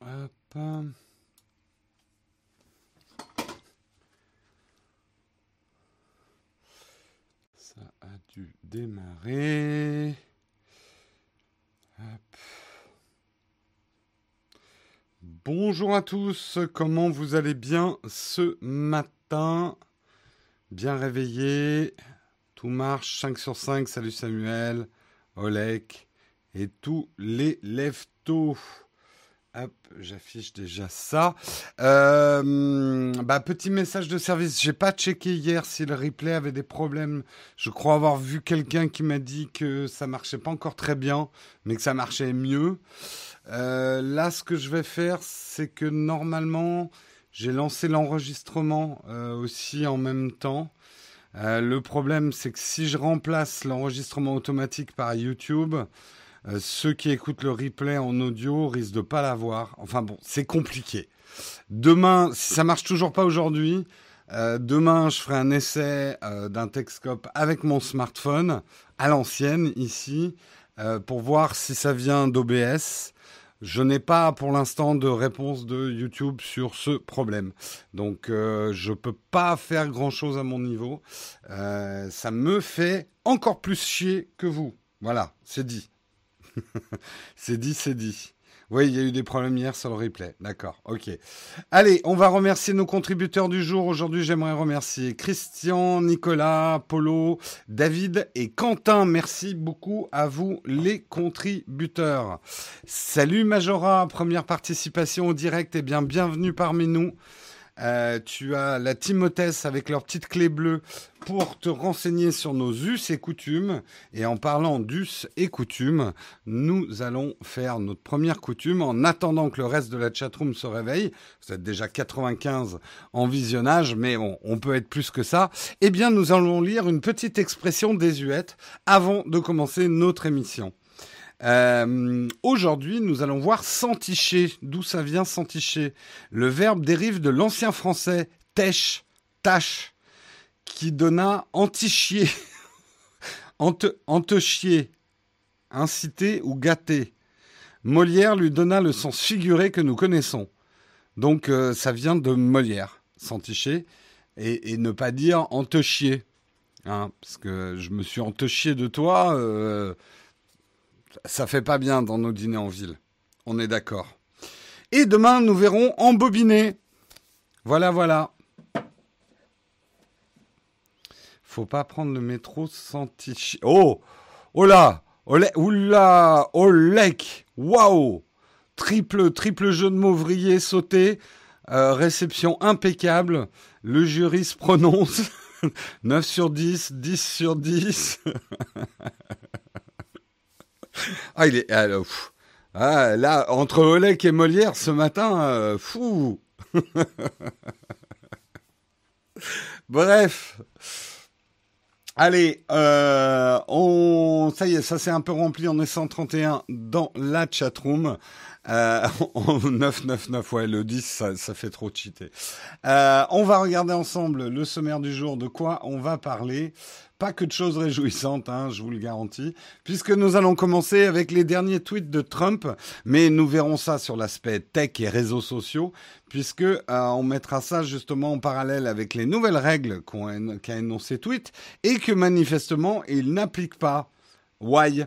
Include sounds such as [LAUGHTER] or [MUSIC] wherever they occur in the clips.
Hop. Ça a dû démarrer. Bonjour à tous, comment vous allez bien ce matin? Bien réveillé, tout marche. 5 sur 5, salut Samuel, Olek. Et tous les leftos. Hop, j'affiche déjà ça. Euh, bah, petit message de service. J'ai pas checké hier si le replay avait des problèmes. Je crois avoir vu quelqu'un qui m'a dit que ça marchait pas encore très bien, mais que ça marchait mieux. Euh, là, ce que je vais faire, c'est que normalement, j'ai lancé l'enregistrement euh, aussi en même temps. Le problème, c'est que si je remplace l'enregistrement automatique par YouTube, euh, ceux qui écoutent le replay en audio risquent de pas l'avoir. Enfin bon, c'est compliqué. Demain, si ça marche toujours pas aujourd'hui, euh, demain je ferai un essai euh, d'un Texcope avec mon smartphone à l'ancienne ici pour voir si ça vient d'OBS. Je n'ai pas pour l'instant de réponse de YouTube sur ce problème. Donc euh, je ne peux pas faire grand-chose à mon niveau. Euh, ça me fait encore plus chier que vous. Voilà, c'est dit. [LAUGHS] c'est dit, c'est dit. Oui, il y a eu des problèmes hier sur le replay. D'accord, ok. Allez, on va remercier nos contributeurs du jour. Aujourd'hui, j'aimerais remercier Christian, Nicolas, Polo, David et Quentin. Merci beaucoup à vous, les contributeurs. Salut Majora, première participation au direct. Eh bien, bienvenue parmi nous. Euh, tu as la Timothée avec leur petite clé bleue pour te renseigner sur nos us et coutumes. Et en parlant d'us et coutumes, nous allons faire notre première coutume en attendant que le reste de la chatroom se réveille. Vous êtes déjà 95 en visionnage, mais on, on peut être plus que ça. Eh bien, nous allons lire une petite expression désuète avant de commencer notre émission. Euh, Aujourd'hui, nous allons voir s'enticher. D'où ça vient s'enticher? Le verbe dérive de l'ancien français tèche, tâche, qui donna antichier, [LAUGHS] ante, antechier, inciter ou gâter. Molière lui donna le sens figuré que nous connaissons. Donc, euh, ça vient de Molière, s'enticher, et, et, ne pas dire entechier. Hein, parce que je me suis entechier de toi. Euh, ça fait pas bien dans nos dîners en ville. On est d'accord. Et demain, nous verrons embobiné. Voilà, voilà. Faut pas prendre le métro sans tichi. Oh Oh là Olé, Oula Olek Waouh Triple, triple jeu de mots sauté. Euh, réception impeccable. Le jury se prononce. [LAUGHS] 9 sur 10, 10 sur 10. [LAUGHS] [LAUGHS] Ah, il est. Ah, ah, là, entre Olek et Molière ce matin, euh, fou [LAUGHS] Bref. Allez, euh, on, ça y est, ça s'est un peu rempli. On est 131 dans la chatroom. Euh, [LAUGHS] 999, ouais, le 10, ça, fait trop cheater. Euh, on va regarder ensemble le sommaire du jour. De quoi on va parler pas que de choses réjouissantes, hein, je vous le garantis, puisque nous allons commencer avec les derniers tweets de Trump, mais nous verrons ça sur l'aspect tech et réseaux sociaux, puisque euh, on mettra ça justement en parallèle avec les nouvelles règles qu'a énoncé Tweet et que manifestement il n'applique pas. Why?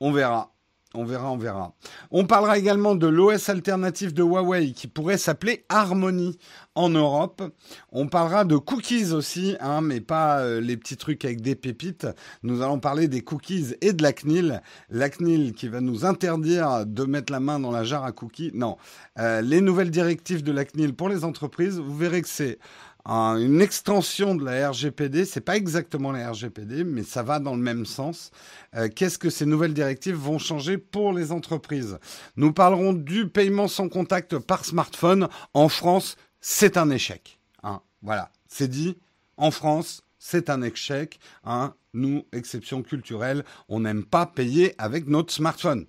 On verra. On verra, on verra. On parlera également de l'OS alternatif de Huawei qui pourrait s'appeler Harmony en Europe. On parlera de cookies aussi, hein, mais pas euh, les petits trucs avec des pépites. Nous allons parler des cookies et de la CNIL. La CNIL qui va nous interdire de mettre la main dans la jarre à cookies. Non, euh, les nouvelles directives de la CNIL pour les entreprises, vous verrez que c'est une extension de la RGPD. C'est pas exactement la RGPD, mais ça va dans le même sens. Euh, Qu'est-ce que ces nouvelles directives vont changer pour les entreprises? Nous parlerons du paiement sans contact par smartphone. En France, c'est un échec. Hein. Voilà, c'est dit. En France, c'est un échec. Hein. Nous, exception culturelle, on n'aime pas payer avec notre smartphone.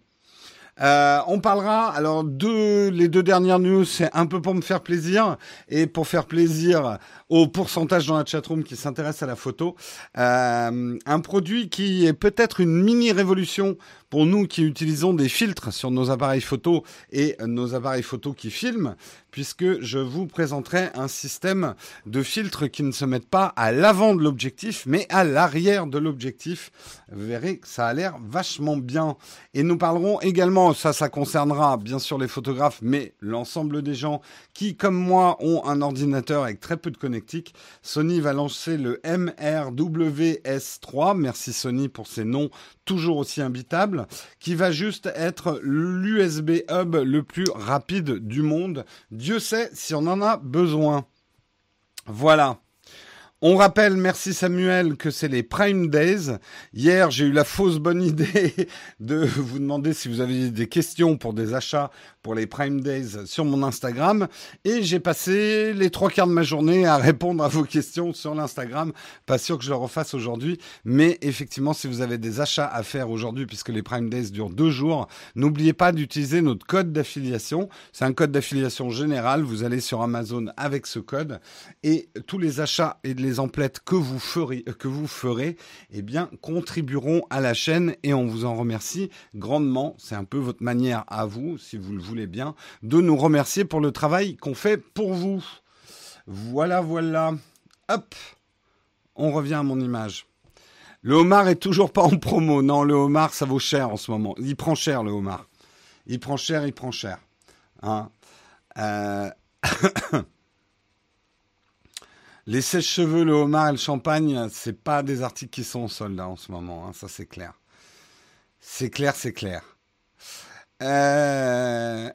Euh, on parlera alors de les deux dernières news, c'est un peu pour me faire plaisir et pour faire plaisir au pourcentage dans la chatroom qui s'intéresse à la photo. Euh, un produit qui est peut-être une mini révolution pour nous qui utilisons des filtres sur nos appareils photo et nos appareils photo qui filment, puisque je vous présenterai un système de filtres qui ne se mettent pas à l'avant de l'objectif, mais à l'arrière de l'objectif. Vous verrez que ça a l'air vachement bien. Et nous parlerons également, ça, ça concernera bien sûr les photographes, mais l'ensemble des gens qui, comme moi, ont un ordinateur avec très peu de connectique. Sony va lancer le MRWS3. Merci Sony pour ces noms toujours aussi imbitables, qui va juste être l'USB hub le plus rapide du monde. Dieu sait si on en a besoin. Voilà. On rappelle, merci Samuel, que c'est les Prime Days. Hier, j'ai eu la fausse bonne [LAUGHS] idée de vous demander si vous avez des questions pour des achats pour les Prime Days sur mon Instagram. Et j'ai passé les trois quarts de ma journée à répondre à vos questions sur l'Instagram. Pas sûr que je le refasse aujourd'hui. Mais effectivement, si vous avez des achats à faire aujourd'hui, puisque les Prime Days durent deux jours, n'oubliez pas d'utiliser notre code d'affiliation. C'est un code d'affiliation général. Vous allez sur Amazon avec ce code. Et tous les achats et les emplettes que vous ferez, que vous ferez, eh bien, contribueront à la chaîne et on vous en remercie grandement. C'est un peu votre manière à vous, si vous le voulez bien, de nous remercier pour le travail qu'on fait pour vous. Voilà, voilà. Hop, on revient à mon image. Le homard est toujours pas en promo. Non, le homard, ça vaut cher en ce moment. Il prend cher, le homard. Il prend cher, il prend cher. Hein euh, Les sèches-cheveux, le homard et le champagne, c'est pas des articles qui sont en solde hein, en ce moment. Hein, ça, c'est clair. C'est clair, c'est clair. Euh,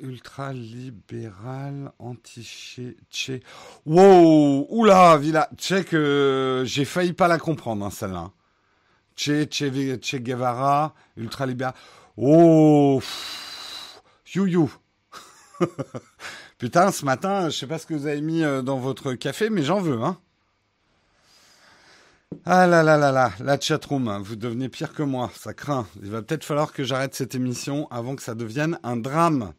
ultra-libéral, anti-tché. Wow! Oula, Villa. Tché que j'ai failli pas la comprendre, hein, celle-là. Tché, tché Guevara, ultra-libéral. Oh! You, you. [LAUGHS] Putain, ce matin, je sais pas ce que vous avez mis euh, dans votre café, mais j'en veux, hein. Ah là là là là, la chatroom, vous devenez pire que moi, ça craint. Il va peut-être falloir que j'arrête cette émission avant que ça devienne un drame.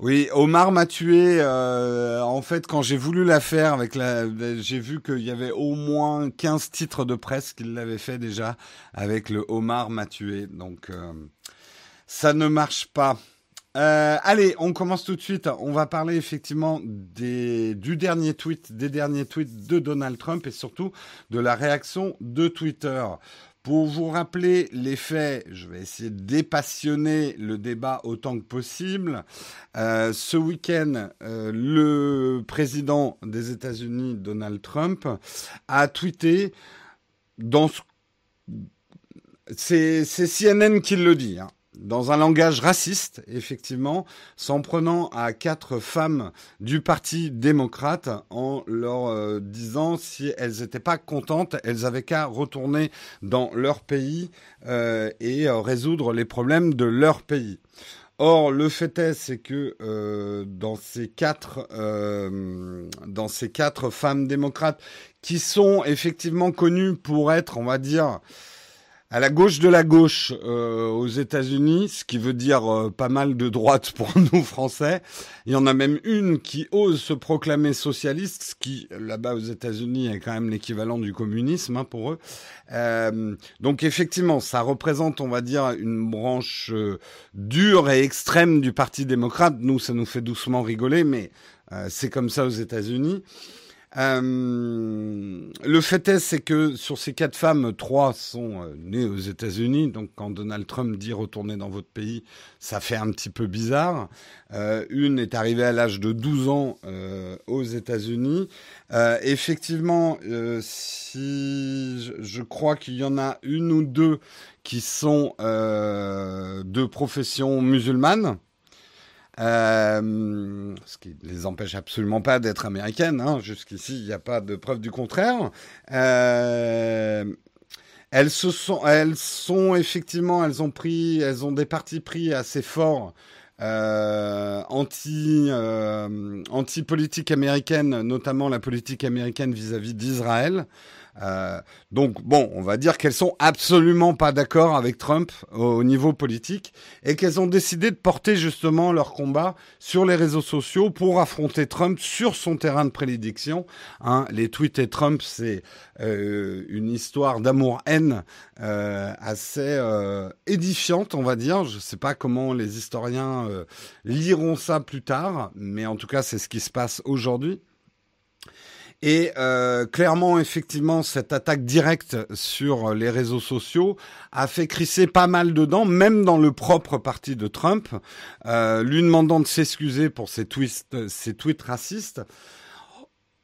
Oui, Omar m'a tué. Euh, en fait, quand j'ai voulu la faire, avec la, j'ai vu qu'il y avait au moins 15 titres de presse qui l'avaient fait déjà avec le Omar m'a tué. Donc, euh, ça ne marche pas. Euh, allez, on commence tout de suite. On va parler effectivement du dernier tweet, des derniers tweets de Donald Trump et surtout de la réaction de Twitter. Pour vous rappeler les faits, je vais essayer de dépassionner le débat autant que possible. Euh, ce week-end, euh, le président des États-Unis, Donald Trump, a tweeté dans ce... C'est CNN qui le dit. Hein dans un langage raciste, effectivement, s'en prenant à quatre femmes du Parti démocrate en leur euh, disant si elles n'étaient pas contentes, elles avaient qu'à retourner dans leur pays euh, et euh, résoudre les problèmes de leur pays. Or, le fait est, c'est que dans ces quatre, dans ces quatre femmes démocrates qui sont effectivement connues pour être, on va dire, à la gauche de la gauche euh, aux États-Unis, ce qui veut dire euh, pas mal de droite [LAUGHS] pour nous Français. Il y en a même une qui ose se proclamer socialiste, ce qui là-bas aux États-Unis est quand même l'équivalent du communisme hein, pour eux. Euh, donc effectivement, ça représente, on va dire, une branche dure et extrême du Parti démocrate. Nous, ça nous fait doucement rigoler, mais c'est comme ça aux États-Unis. Euh, le fait est, c'est que sur ces quatre femmes, trois sont euh, nées aux États-Unis. Donc, quand Donald Trump dit retourner dans votre pays, ça fait un petit peu bizarre. Euh, une est arrivée à l'âge de 12 ans aux États-Unis. effectivement, si je crois qu'il y en a une ou deux qui sont de profession musulmane. Euh, ce qui ne les empêche absolument pas d'être américaines. Hein. Jusqu'ici, il n'y a pas de preuve du contraire. Euh, elles se sont, elles sont effectivement, elles ont pris, elles ont des partis pris assez forts. Euh, anti anti politique américaine, notamment la politique américaine vis-à-vis d'Israël. Euh, donc bon, on va dire qu'elles sont absolument pas d'accord avec Trump au, niveau politique et qu'elles ont décidé de porter justement leur combat sur les réseaux sociaux pour affronter Trump sur son terrain de prédiction. Hein, les tweets et Trump, c'est euh, une histoire d'amour-haine euh, assez euh, édifiante, on va dire. Je ne sais pas comment les historiens liront ça plus tard, mais en tout cas, c'est ce qui se passe aujourd'hui. Et euh, clairement, effectivement, cette attaque directe sur les réseaux sociaux a fait crisser pas mal dedans, même dans le propre parti de Trump, euh, lui demandant de s'excuser pour ses tweets, ses tweets racistes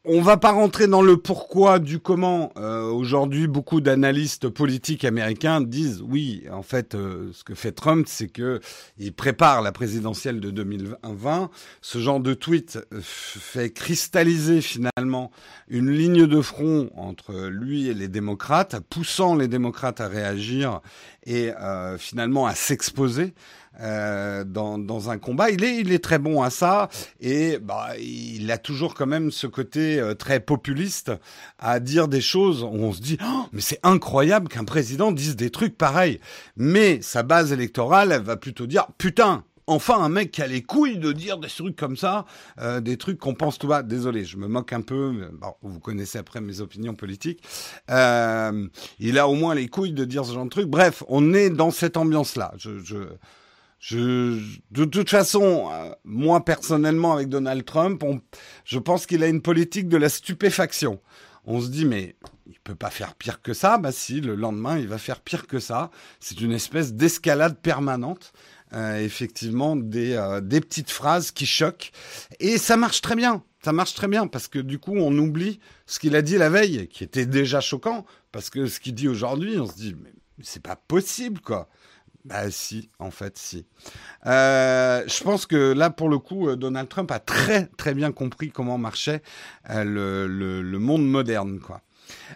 on va pas rentrer dans le pourquoi du comment. Euh, Aujourd'hui, beaucoup d'analystes politiques américains disent oui, en fait, euh, ce que fait Trump, c'est que il prépare la présidentielle de 2020. Ce genre de tweet fait cristalliser finalement une ligne de front entre lui et les démocrates, poussant les démocrates à réagir et euh, finalement à s'exposer. Euh, dans, dans, un combat. Il est, il est très bon à ça et bah, il a toujours quand même ce côté euh, très populiste à dire des choses où on se dit oh, mais c'est incroyable qu'un président dise des trucs pareils. Mais sa base électorale, elle va plutôt dire putain. Enfin, un mec qui a les couilles de dire des trucs comme ça, euh, des trucs qu'on pense tout bas. Désolé, je me moque un peu. Bon, vous connaissez après mes opinions politiques. Euh, il a au moins les couilles de dire ce genre de trucs. Bref, on est dans cette ambiance-là. Je, je, de toute façon, euh, moi personnellement avec Donald Trump, je pense qu'il a une politique de la stupéfaction. On se dit mais il peut pas faire pire que ça. Bah si, le lendemain il va faire pire que ça. C'est une espèce d'escalade permanente. Euh, effectivement, des, euh, des petites phrases qui choquent et ça marche très bien. Ça marche très bien parce que du coup on oublie ce qu'il a dit la veille, qui était déjà choquant. Parce que ce qu'il dit aujourd'hui, on se dit mais c'est pas possible quoi. Bah si, en fait, si. Euh, je pense que là, pour le coup, euh, Donald Trump a très très bien compris comment marchait euh, le, monde moderne, quoi.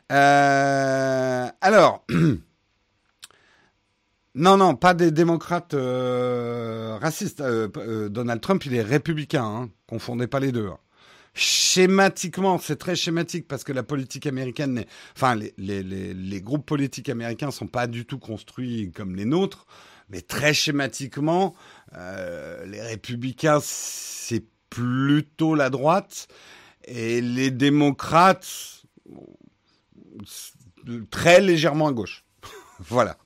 Alors, [CLEARS THROAT] non, non, pas des démocrates racistes. Donald Trump, il est républicain, hein. confondez pas les deux. Hein schématiquement, c'est très schématique parce que la politique américaine, enfin, les, groupes politiques américains sont pas du tout construits comme les nôtres, mais très schématiquement, euh, les républicains, c'est plutôt la droite et les démocrates, très légèrement à gauche. [LAUGHS] voilà.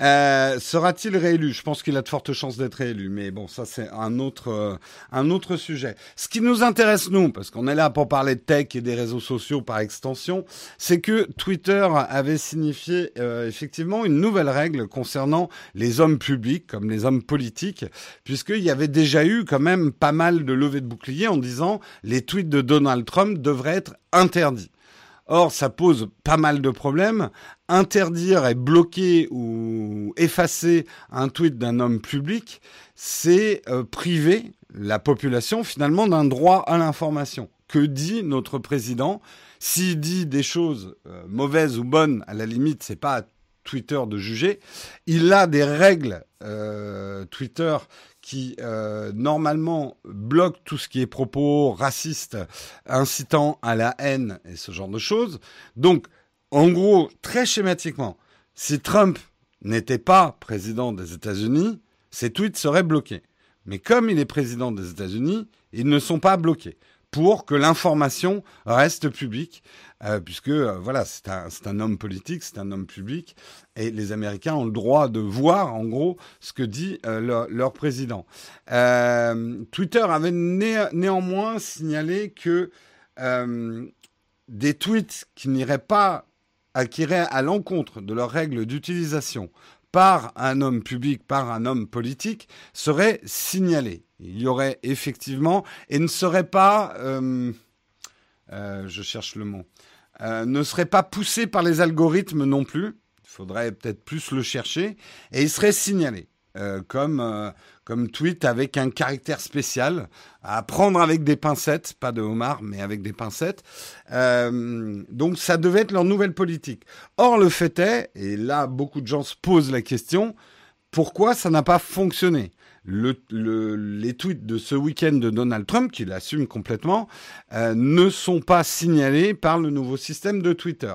Euh, Sera-t-il réélu? Je pense qu'il a de fortes chances d'être réélu, mais bon, ça c'est un autre euh, un autre sujet. Ce qui nous intéresse nous, parce qu'on est là pour parler de tech et des réseaux sociaux par extension, c'est que Twitter avait signifié euh, effectivement une nouvelle règle concernant les hommes publics comme les hommes politiques, puisqu'il y avait déjà eu quand même pas mal de levées de boucliers en disant les tweets de Donald Trump devraient être interdits. Or, ça pose pas mal de problèmes. Interdire et bloquer ou effacer un tweet d'un homme public, c'est euh, priver la population finalement d'un droit à l'information. Que dit notre président? S'il dit des choses euh, mauvaises ou bonnes, à la limite, c'est pas à Twitter de juger. Il a des règles euh, Twitter qui euh, normalement bloque tout ce qui est propos racistes, incitant à la haine et ce genre de choses. Donc, en gros, très schématiquement, si Trump n'était pas président des États-Unis, ses tweets seraient bloqués. Mais comme il est président des États-Unis, ils ne sont pas bloqués pour que l'information reste publique, euh, puisque euh, voilà, c'est un, homme politique, c'est un homme public, et les Américains ont le droit de voir, en gros, ce que dit euh, leur, président. Twitter avait né néanmoins signalé que des tweets qui n'iraient pas, à l'encontre de leurs règles d'utilisation par un homme public, par un homme politique, seraient signalés. Il y aurait effectivement, et ne serait pas, je cherche le mot, euh, ne serait pas poussé par les algorithmes non plus. Il faudrait peut-être plus le chercher, et il serait signalé. Euh, comme, euh, comme tweet avec un caractère spécial, à prendre avec des pincettes, pas de homard, mais avec des pincettes. Donc ça devait être leur nouvelle politique. Or, le fait est, et là beaucoup de gens se posent la question, pourquoi ça n'a pas fonctionné? Les tweets de ce week-end de Donald Trump, qu'il assume complètement, euh, ne sont pas signalés par le nouveau système de Twitter.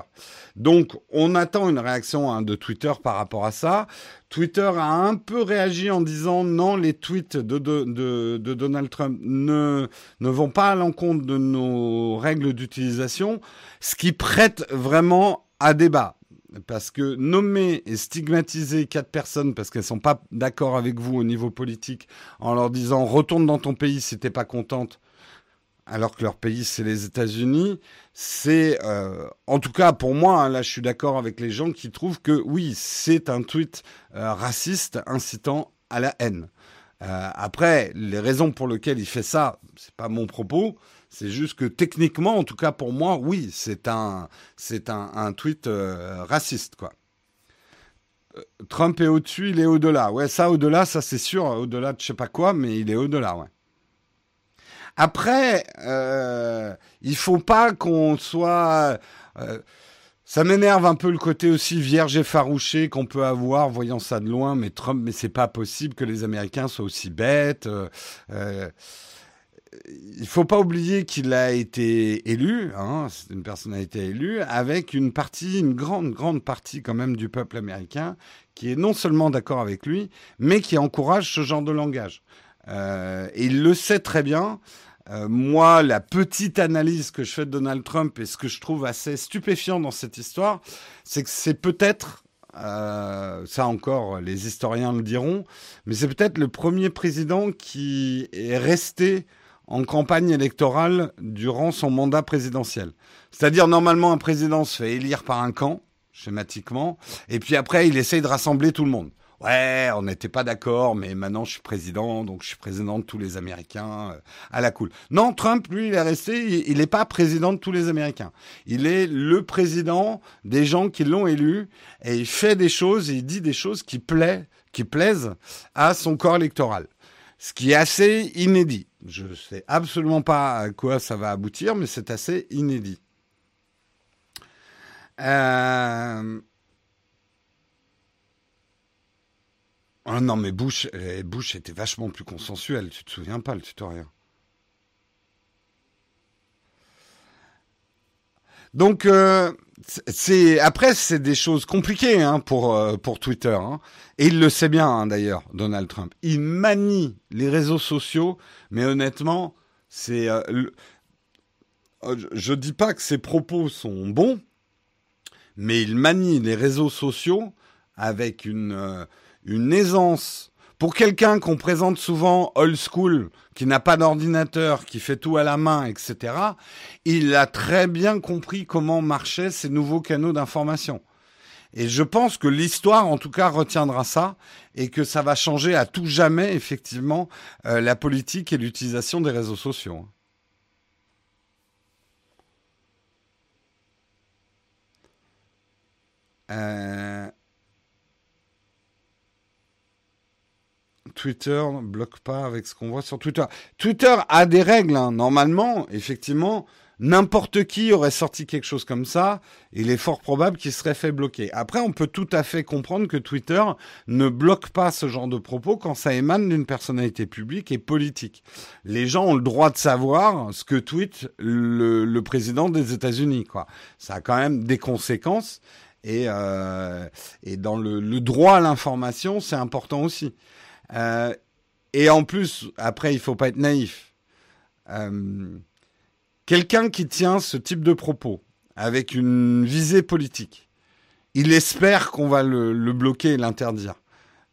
Donc, on attend une réaction hein, de Twitter par rapport à ça. Twitter a un peu réagi en disant non, les tweets de, Donald Trump ne vont pas à l'encontre de nos règles d'utilisation, ce qui prête vraiment à débat parce que nommer et stigmatiser quatre personnes parce qu'elles sont pas d'accord avec vous au niveau politique en leur disant retourne dans ton pays si t'es pas contente alors que leur pays c'est les États-Unis, c'est euh, en tout cas pour moi hein, là je suis d'accord avec les gens qui trouvent que oui c'est un tweet euh, raciste incitant à la haine. Euh, après les raisons pour lesquelles il fait ça, c'est pas mon propos. C'est juste que techniquement, en tout cas pour moi, oui, c'est un, c'est un, tweet euh, raciste, quoi. Euh, Trump est au-dessus, il est au-delà. Ouais, ça, au-delà, ça c'est sûr, au-delà de je sais pas quoi, mais il est au-delà, ouais. Après, euh, il faut pas qu'on soit. Euh, ça m'énerve un peu le côté aussi vierge et farouché qu'on peut avoir voyant ça de loin, mais Trump, mais c'est pas possible que les Américains soient aussi bêtes. Il faut pas oublier qu'il a été élu, hein, c'est une personnalité élue, avec une partie, une grande, grande partie quand même du peuple américain qui est non seulement d'accord avec lui, mais qui encourage ce genre de langage. Euh, et il le sait très bien. Euh, moi, la petite analyse que je fais de Donald Trump et ce que je trouve assez stupéfiant dans cette histoire, c'est que c'est peut-être euh, ça encore, les historiens le diront, mais c'est peut-être le premier président qui est resté en campagne électorale durant son mandat présidentiel. C'est-à-dire, normalement, un président se fait élire par un camp, schématiquement, et puis après, il essaye de rassembler tout le monde. Ouais, on n'était pas d'accord, mais maintenant je suis président, donc je suis président de tous les Américains, euh, à la cool. Non, Trump, lui, il est resté, il n'est pas président de tous les Américains. Il est le président des gens qui l'ont élu, et il fait des choses, et il dit des choses qui, plaît, qui plaisent à son corps électoral. Ce qui est assez inédit. Je ne sais absolument pas à quoi ça va aboutir, mais c'est assez inédit. Euh... Oh non, mais Bush, eh, Bush était vachement plus consensuel. Tu te souviens pas le tutoriel? Donc, euh, après c'est des choses compliquées hein, pour euh, pour Twitter hein. et il le sait bien hein, d'ailleurs Donald Trump. Il manie les réseaux sociaux, mais honnêtement, c'est euh, euh, je dis pas que ses propos sont bons, mais il manie les réseaux sociaux avec une aisance pour quelqu'un qu'on présente souvent old school, qui n'a pas d'ordinateur, qui fait tout à la main, etc., il a très bien compris comment marchaient ces nouveaux canaux d'information. Et je pense que l'histoire, en tout cas, retiendra ça et que ça va changer à tout jamais, effectivement, euh, la politique et l'utilisation des réseaux sociaux. Euh, Twitter ne bloque pas avec ce qu'on voit sur Twitter. Twitter a des règles. Hein. Normalement, effectivement, n'importe qui aurait sorti quelque chose comme ça. Il est fort probable qu'il serait fait bloquer. Après, on peut tout à fait comprendre que Twitter ne bloque pas ce genre de propos quand ça émane d'une personnalité publique et politique. Les gens ont le droit de savoir ce que tweet le, président des États-Unis. Quoi. Ça a quand même des conséquences. Et, euh, dans le droit à l'information, c'est important aussi. Euh, et en plus, après, il faut pas être naïf. Euh, quelqu'un qui tient ce type de propos avec une visée politique, il espère qu'on va le, le bloquer et l'interdire.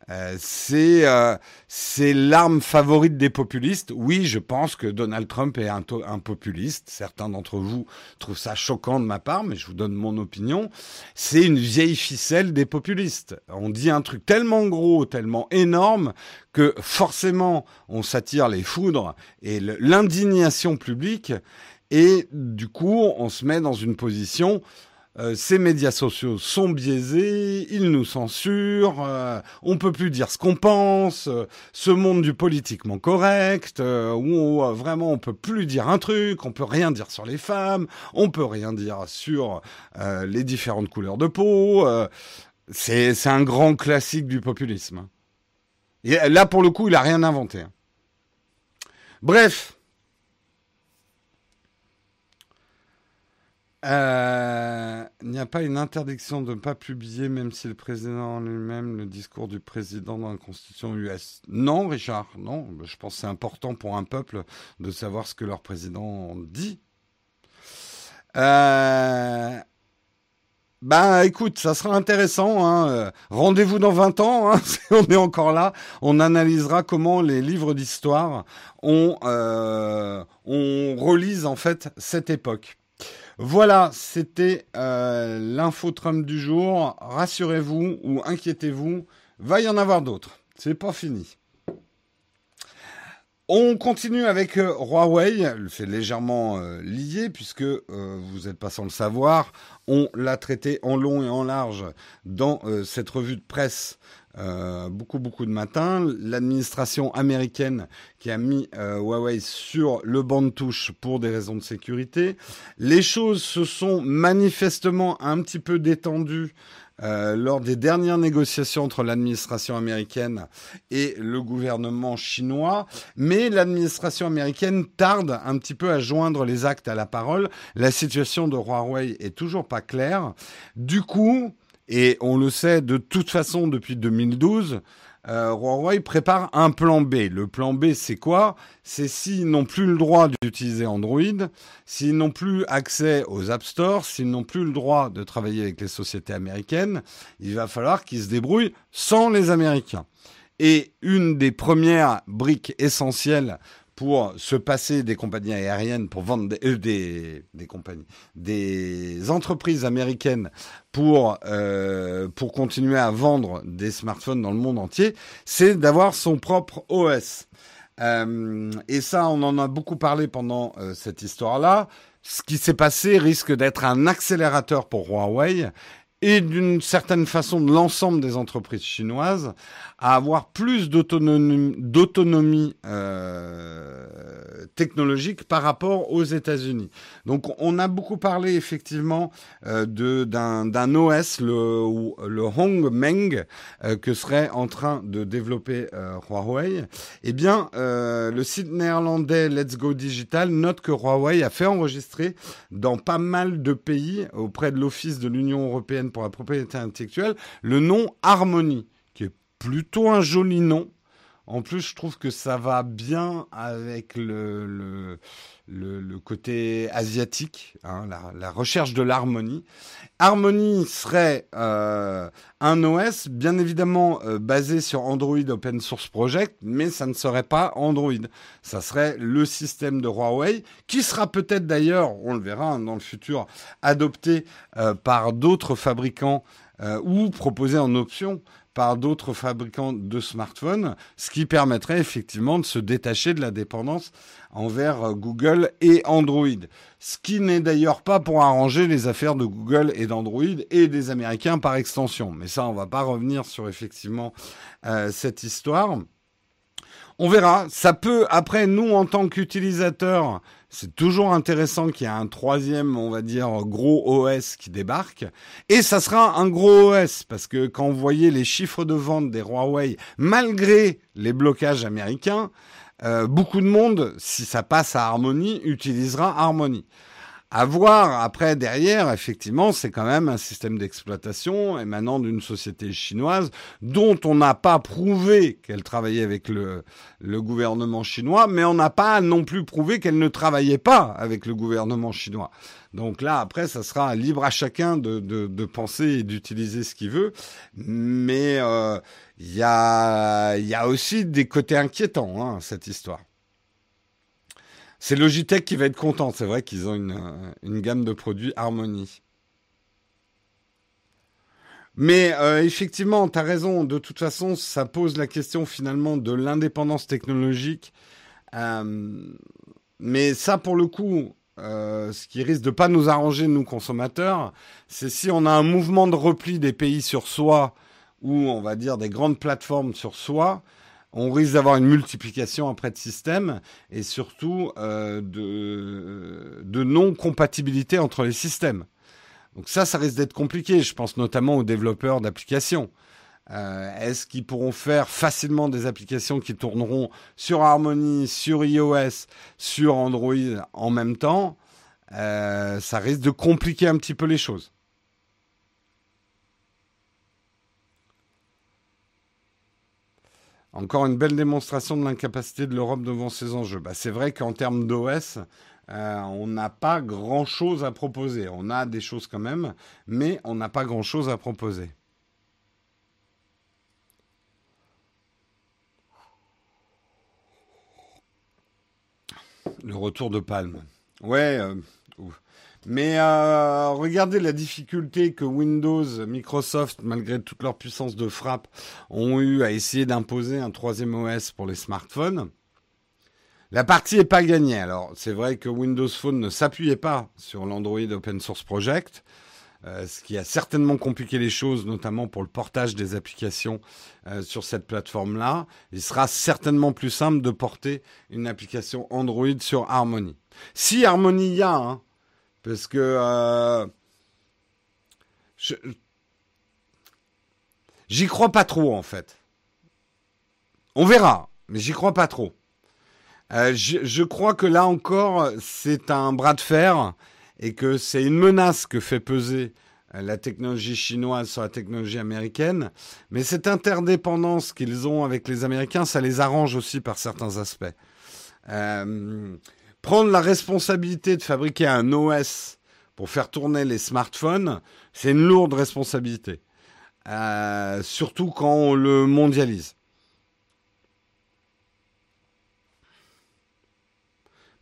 Euh, c'est euh, c'est l'arme favorite des populistes. Oui, je pense que Donald Trump est un, un populiste. Certains d'entre vous trouvent ça choquant de ma part, mais je vous donne mon opinion. C'est une vieille ficelle des populistes. On dit un truc tellement gros, tellement énorme que forcément on s'attire les foudres et l'indignation publique. Et du coup, on se met dans une position euh, ces médias sociaux sont biaisés, ils nous censurent, euh, on peut plus dire ce qu'on pense, euh, ce monde du politiquement correct, euh, où vraiment on peut plus dire un truc, on peut rien dire sur les femmes, on peut rien dire sur les différentes couleurs de peau. c'est un grand classique du populisme. Et là, pour le coup, il a rien inventé. Hein. Bref. Euh, il n'y a pas une interdiction de ne pas publier, même si le président lui-même, le discours du président dans la constitution US. Non, Richard, non. Je pense que c'est important pour un peuple de savoir ce que leur président dit. Euh, ben écoute, ça sera intéressant. Hein. Rendez-vous dans 20 ans, hein, [LAUGHS] si on est encore là. On analysera comment les livres d'histoire euh, on relise en fait cette époque. Voilà, c'était euh, l'info Trump du jour. Rassurez-vous ou inquiétez-vous, va y en avoir d'autres. C'est pas fini. On continue avec euh, Huawei, c'est légèrement euh, lié puisque vous n'êtes pas sans le savoir, on l'a traité en long et en large dans cette revue de presse euh, beaucoup, beaucoup de matins. L'administration américaine qui a mis euh, Huawei sur le banc de touche pour des raisons de sécurité. Les choses se sont manifestement un petit peu détendues euh, lors des dernières négociations entre l'administration américaine et le gouvernement chinois, mais l'administration américaine tarde un petit peu à joindre les actes à la parole. La situation de Huawei est toujours pas claire. Du coup, et on le sait de toute façon depuis 2012, euh, Huawei prépare un plan B. Le plan B, c'est quoi? C'est s'ils n'ont plus le droit d'utiliser Android, s'ils n'ont plus accès aux App Store, s'ils n'ont plus le droit de travailler avec les sociétés américaines, il va falloir qu'ils se débrouillent sans les Américains. Et une des premières briques essentielles pour se passer des compagnies aériennes, pour vendre des, euh, des, compagnies, des entreprises américaines pour, euh, pour continuer à vendre des smartphones dans le monde entier, c'est d'avoir son propre OS. Euh, et ça, on en a beaucoup parlé pendant cette histoire-là. Ce qui s'est passé risque d'être un accélérateur pour Huawei et d'une certaine façon de l'ensemble des entreprises chinoises à avoir plus d'autonomie euh, technologique par rapport aux États-Unis. Donc on a beaucoup parlé effectivement euh, d'un OS, le, le Hongmeng, euh, que serait en train de développer euh, Huawei. Eh bien, euh, le site néerlandais Let's Go Digital note que Huawei a fait enregistrer dans pas mal de pays auprès de l'Office de l'Union européenne pour la propriété intellectuelle le nom Harmony plutôt un joli nom. En plus, je trouve que ça va bien avec le, côté asiatique, hein, la, la, recherche de l'harmonie. Harmony serait euh, un OS, bien évidemment euh, basé sur Android Open Source Project, mais ça ne serait pas Android. Ça serait le système de Huawei, qui sera peut-être d'ailleurs, on le verra hein, dans le futur, adopté euh, par d'autres fabricants ou proposé en option par d'autres fabricants de smartphones, ce qui permettrait effectivement de se détacher de la dépendance envers euh, Google et Android. Ce qui n'est d'ailleurs pas pour arranger les affaires de Google et d'Android et des Américains par extension. Mais ça, on va pas revenir sur effectivement euh, cette histoire. On verra. Ça peut, après, nous, en tant qu'utilisateurs, c'est toujours intéressant qu'il y ait un troisième, on va dire, gros OS qui débarque. Et ça sera un gros OS, parce que quand vous voyez les chiffres de vente des Huawei, malgré les blocages américains, euh, beaucoup de monde, si ça passe à Harmony, utilisera Harmony. À voir après derrière, effectivement, c'est quand même un système d'exploitation émanant d'une société chinoise dont on n'a pas prouvé qu'elle travaillait avec le, gouvernement chinois, mais on n'a pas non plus prouvé qu'elle ne travaillait pas avec le gouvernement chinois. Donc là, après, ça sera libre à chacun de penser et d'utiliser ce qu'il veut. Mais euh, il y, a, y a aussi des côtés inquiétants, hein, cette histoire. C'est Logitech qui va être content. C'est vrai qu'ils ont une, une, gamme de produits Harmony. Mais euh, effectivement, tu as raison. De toute façon, ça pose la question finalement de l'indépendance technologique. Euh, mais ça, pour le coup, euh, ce qui risque de pas nous arranger, nous consommateurs, c'est si on a un mouvement de repli des pays sur soi, ou on va dire des grandes plateformes sur soi, on risque d'avoir une multiplication après de systèmes et surtout euh, de, de non-compatibilité entre les systèmes. Donc ça, ça risque d'être compliqué. Je pense notamment aux développeurs d'applications. Euh, est-ce qu'ils pourront faire facilement des applications qui tourneront sur Harmony, sur iOS, sur Android en même temps? Euh, Ça risque de compliquer un petit peu les choses. Encore une belle démonstration de l'incapacité de l'Europe devant ces enjeux. Bah, c'est vrai qu'en termes d'OS, euh, on n'a pas grand-chose à proposer. On a des choses quand même, mais on n'a pas grand-chose à proposer. Le retour de Palme. Ouais, euh, mais euh, regardez la difficulté que Windows, Microsoft, malgré toute leur puissance de frappe, ont eu à essayer d'imposer un troisième OS pour les smartphones. La partie n'est pas gagnée. Alors, c'est vrai que Windows Phone ne s'appuyait pas sur l'Android Open Source Project, euh, ce qui a certainement compliqué les choses, notamment pour le portage des applications euh, sur cette plateforme-là. Il sera certainement plus simple de porter une application Android sur Harmony. Si Harmony y a, hein, parce que euh, j'y crois pas trop en fait. On verra, mais j'y crois pas trop. Euh, je, crois que là encore, c'est un bras de fer et que c'est une menace que fait peser euh, la technologie chinoise sur la technologie américaine. Mais cette interdépendance qu'ils ont avec les Américains, ça les arrange aussi par certains aspects. Euh, prendre la responsabilité de fabriquer un OS pour faire tourner les smartphones, c'est une lourde responsabilité. Euh, surtout quand on le mondialise.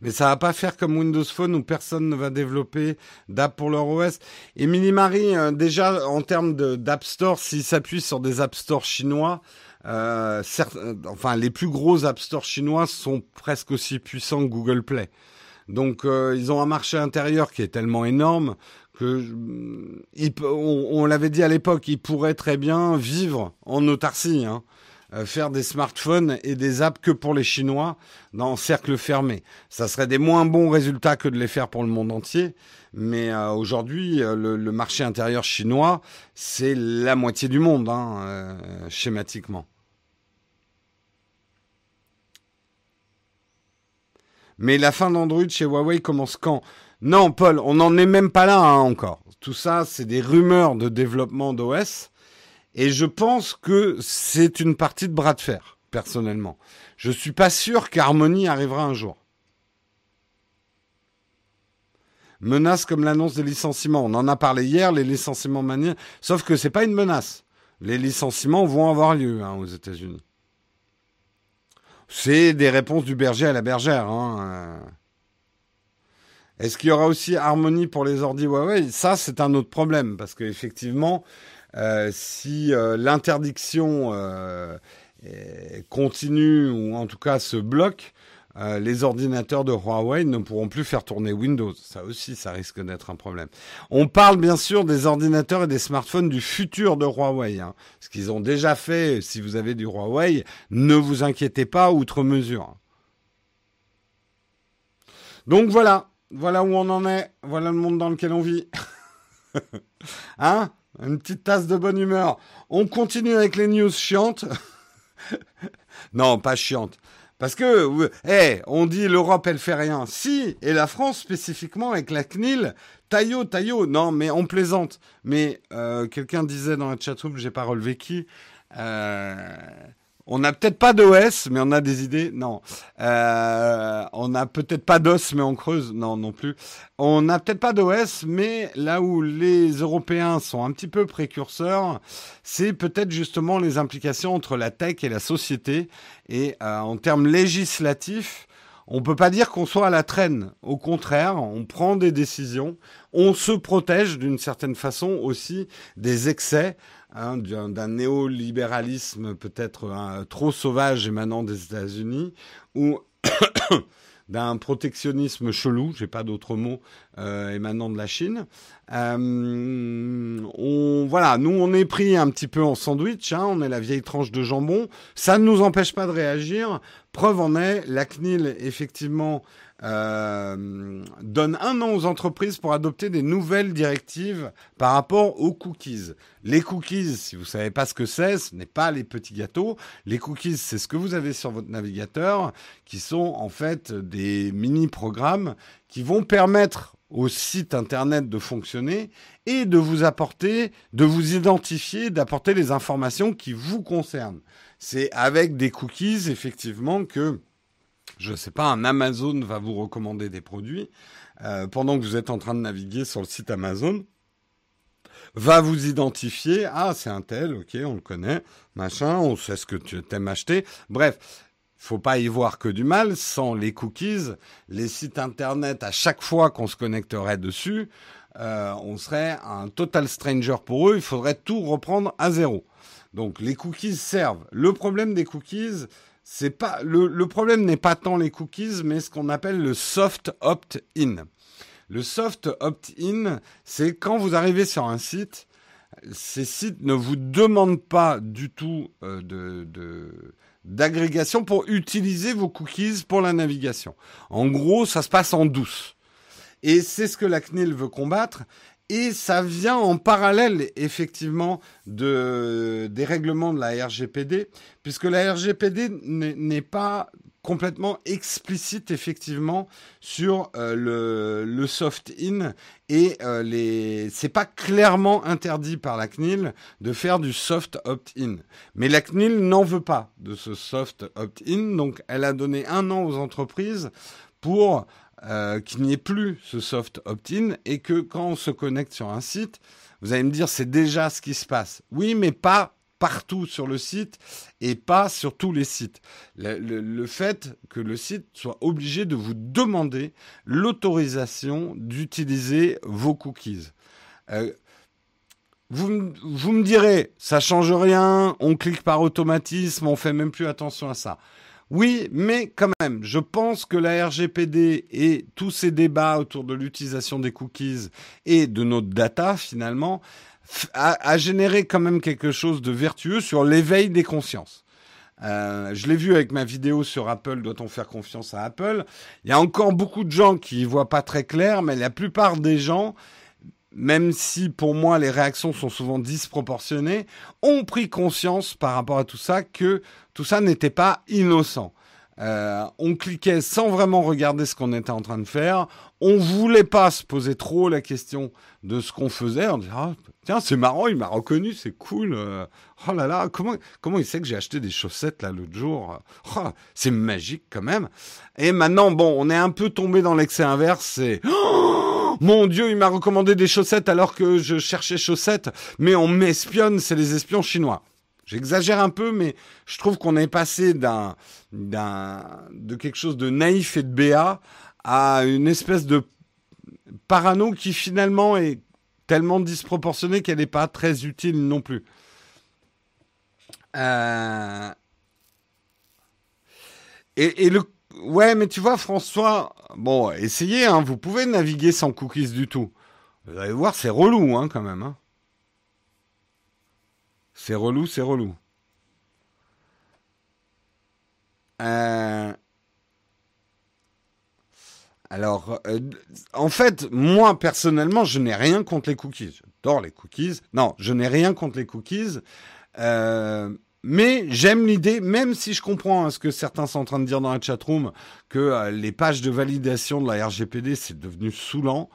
Mais ça va pas faire comme Windows Phone où personne ne va développer d'app pour leur OS. Et Minimari, euh, déjà en termes d'App Store, s'il s'appuie sur des App Store chinois, euh, euh, enfin, les plus gros App Store chinois sont presque aussi puissants que Google Play. Donc, euh, ils ont un marché intérieur qui est tellement énorme que on, l'avait dit à l'époque, ils pourraient très bien vivre en autarcie, hein, faire des smartphones et des apps que pour les Chinois dans cercle fermé. Ça serait des moins bons résultats que de les faire pour le monde entier. Mais aujourd'hui, le, marché intérieur chinois, c'est la moitié du monde, hein, schématiquement. Mais la fin d'Android chez Huawei commence quand? Non, Paul, on n'en est même pas là hein, encore. Tout ça, c'est des rumeurs de développement d'OS. Et je pense que c'est une partie de bras de fer, personnellement. Je suis pas sûr qu'Harmony arrivera un jour. Menace comme l'annonce des licenciements. On en a parlé hier, les licenciements maniés. Sauf que c'est pas une menace. Les licenciements vont avoir lieu hein, aux États-Unis. C'est des réponses du berger à la bergère. Hein. Est-ce qu'il y aura aussi harmonie pour les ordi Huawei? Ça, c'est un autre problème, parce qu'effectivement, euh, si euh, l'interdiction euh, continue, ou en tout cas se bloque, euh, les ordinateurs de Huawei ne pourront plus faire tourner Windows. Ça aussi, ça risque d'être un problème. On parle bien sûr des ordinateurs et des smartphones du futur de Huawei. Hein. Ce qu'ils ont déjà fait, si vous avez du Huawei, ne vous inquiétez pas outre mesure. Donc voilà, voilà où on en est, voilà le monde dans lequel on vit. [LAUGHS] hein? Une petite tasse de bonne humeur. On continue avec les news chiantes. [LAUGHS] non, pas chiantes. Parce que, eh, on dit l'Europe, elle fait rien. Si, et la France spécifiquement avec la CNIL, taillot, taillot. Non, mais on plaisante. Mais euh, quelqu'un disait dans la chatroom, j'ai pas relevé qui, euh, on n'a peut-être pas d'OS, mais on a des idées. Non. Euh, on n'a peut-être pas d'os, mais on creuse. Non, non plus. On n'a peut-être pas d'OS, mais là où les Européens sont un petit peu précurseurs, c'est peut-être justement les implications entre la tech et la société. Et euh, en termes législatifs, on peut pas dire qu'on soit à la traîne. Au contraire, on prend des décisions. On se protège d'une certaine façon aussi des excès. Hein, d'un néolibéralisme peut-être hein, trop sauvage émanant des États-Unis ou [COUGHS] d'un protectionnisme chelou, j'ai pas d'autre mot, émanant de la Chine. on, voilà, nous on est pris un petit peu en sandwich, hein, on est la vieille tranche de jambon. Ça ne nous empêche pas de réagir. Preuve en est, la CNIL effectivement euh, donne un an aux entreprises pour adopter des nouvelles directives par rapport aux cookies. Les cookies, si vous savez pas ce que c'est, ce n'est pas les petits gâteaux. Les cookies, c'est ce que vous avez sur votre navigateur, qui sont en fait des mini-programmes qui vont permettre au site internet de fonctionner et de vous apporter, de vous identifier, d'apporter les informations qui vous concernent. C'est avec des cookies, effectivement, que je ne sais pas, un Amazon va vous recommander des produits euh, pendant que vous êtes en train de naviguer sur le site Amazon, va vous identifier, ah c'est un tel, ok, on le connaît, machin, on sait ce que tu aimes acheter. Bref, faut pas y voir que du mal. Sans les cookies, les sites internet, à chaque fois qu'on se connecterait dessus, euh, on serait un total stranger pour eux. Il faudrait tout reprendre à zéro. Donc les cookies servent. Le problème des cookies, c'est pas le, problème n'est pas tant les cookies, mais ce qu'on appelle le soft opt-in. Le soft opt-in, c'est quand vous arrivez sur un site, ces sites ne vous demandent pas du tout euh, de, d'agrégation pour utiliser vos cookies pour la navigation. En gros, ça se passe en douce. Et c'est ce que la CNIL veut combattre. Et ça vient en parallèle, effectivement, de, des règlements de la RGPD, puisque la RGPD n'est pas complètement explicite, effectivement, sur euh, le, soft-in et euh, les. C'est pas clairement interdit par la CNIL de faire du soft opt-in. Mais la CNIL n'en veut pas de ce soft opt-in, donc elle a donné un an aux entreprises pour euh, qu'il n'y ait plus ce soft opt-in et que quand on se connecte sur un site, vous allez me dire c'est déjà ce qui se passe. Oui, mais pas partout sur le site et pas sur tous les sites. Le, fait que le site soit obligé de vous demander l'autorisation d'utiliser vos cookies. Euh, vous, vous, me direz, ça change rien, on clique par automatisme, on fait même plus attention à ça. Oui, mais quand même, je pense que la RGPD et tous ces débats autour de l'utilisation des cookies et de notre data, finalement, a, généré quand même quelque chose de vertueux sur l'éveil des consciences. Euh, je l'ai vu avec ma vidéo sur Apple, doit-on faire confiance à Apple? Il y a encore beaucoup de gens qui ne voient pas très clair, mais la plupart des gens même si pour moi les réactions sont souvent disproportionnées, ont pris conscience par rapport à tout ça que tout ça n'était pas innocent. Euh, on cliquait sans vraiment regarder ce qu'on était en train de faire. On voulait pas se poser trop la question de ce qu'on faisait. On disait ah, tiens c'est marrant, il m'a reconnu, c'est cool. Euh, oh là là, comment comment il sait que j'ai acheté des chaussettes là l'autre jour? Oh, C'est magique quand même. Et maintenant bon, on est un peu tombé dans l'excès inverse. C'est oh mon Dieu, il m'a recommandé des chaussettes alors que je cherchais chaussettes, mais on m'espionne, c'est les espions chinois. J'exagère un peu, mais je trouve qu'on est passé d'un, de quelque chose de naïf et de béat à une espèce de parano qui finalement est tellement disproportionnée qu'elle n'est pas très utile non plus. Euh, et, le Ouais, mais tu vois, François, bon, essayez, hein, vous pouvez naviguer sans cookies du tout. Vous allez voir, c'est relou, hein, quand même. Hein. C'est relou, c'est relou. Euh, alors, euh, en fait, moi, personnellement, je n'ai rien contre les cookies. J'adore les cookies. Non, je n'ai rien contre les cookies. Euh, mais j'aime l'idée, même si je comprends hein, ce que certains sont en train de dire dans la chatroom, que euh, les pages de validation de la RGPD, c'est devenu saoulant.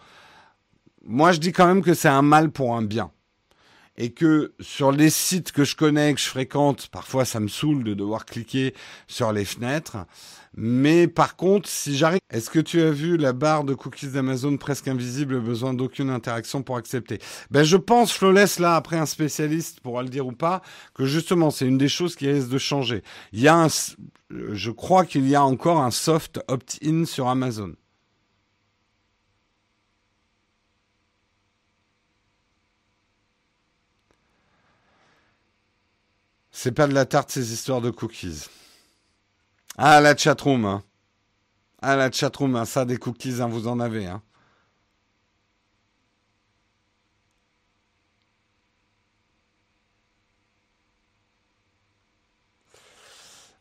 Moi, je dis quand même que c'est un mal pour un bien. Et que sur les sites que je connais, que je fréquente, parfois ça me saoule de devoir cliquer sur les fenêtres. Mais par contre, si j'arrive... Est-ce que tu as vu la barre de cookies d'Amazon presque invisible, besoin d'aucune interaction pour accepter? Ben je pense, Flawless, là, après un spécialiste pourra le dire ou pas, que justement, c'est une des choses qui risque de changer. Il y a un... Je crois qu'il y a encore un soft opt-in sur Amazon. C'est pas de la tarte ces histoires de cookies. Ah la chatroom. Hein. Ah la chatroom, hein, ça des cookies, hein, vous en avez.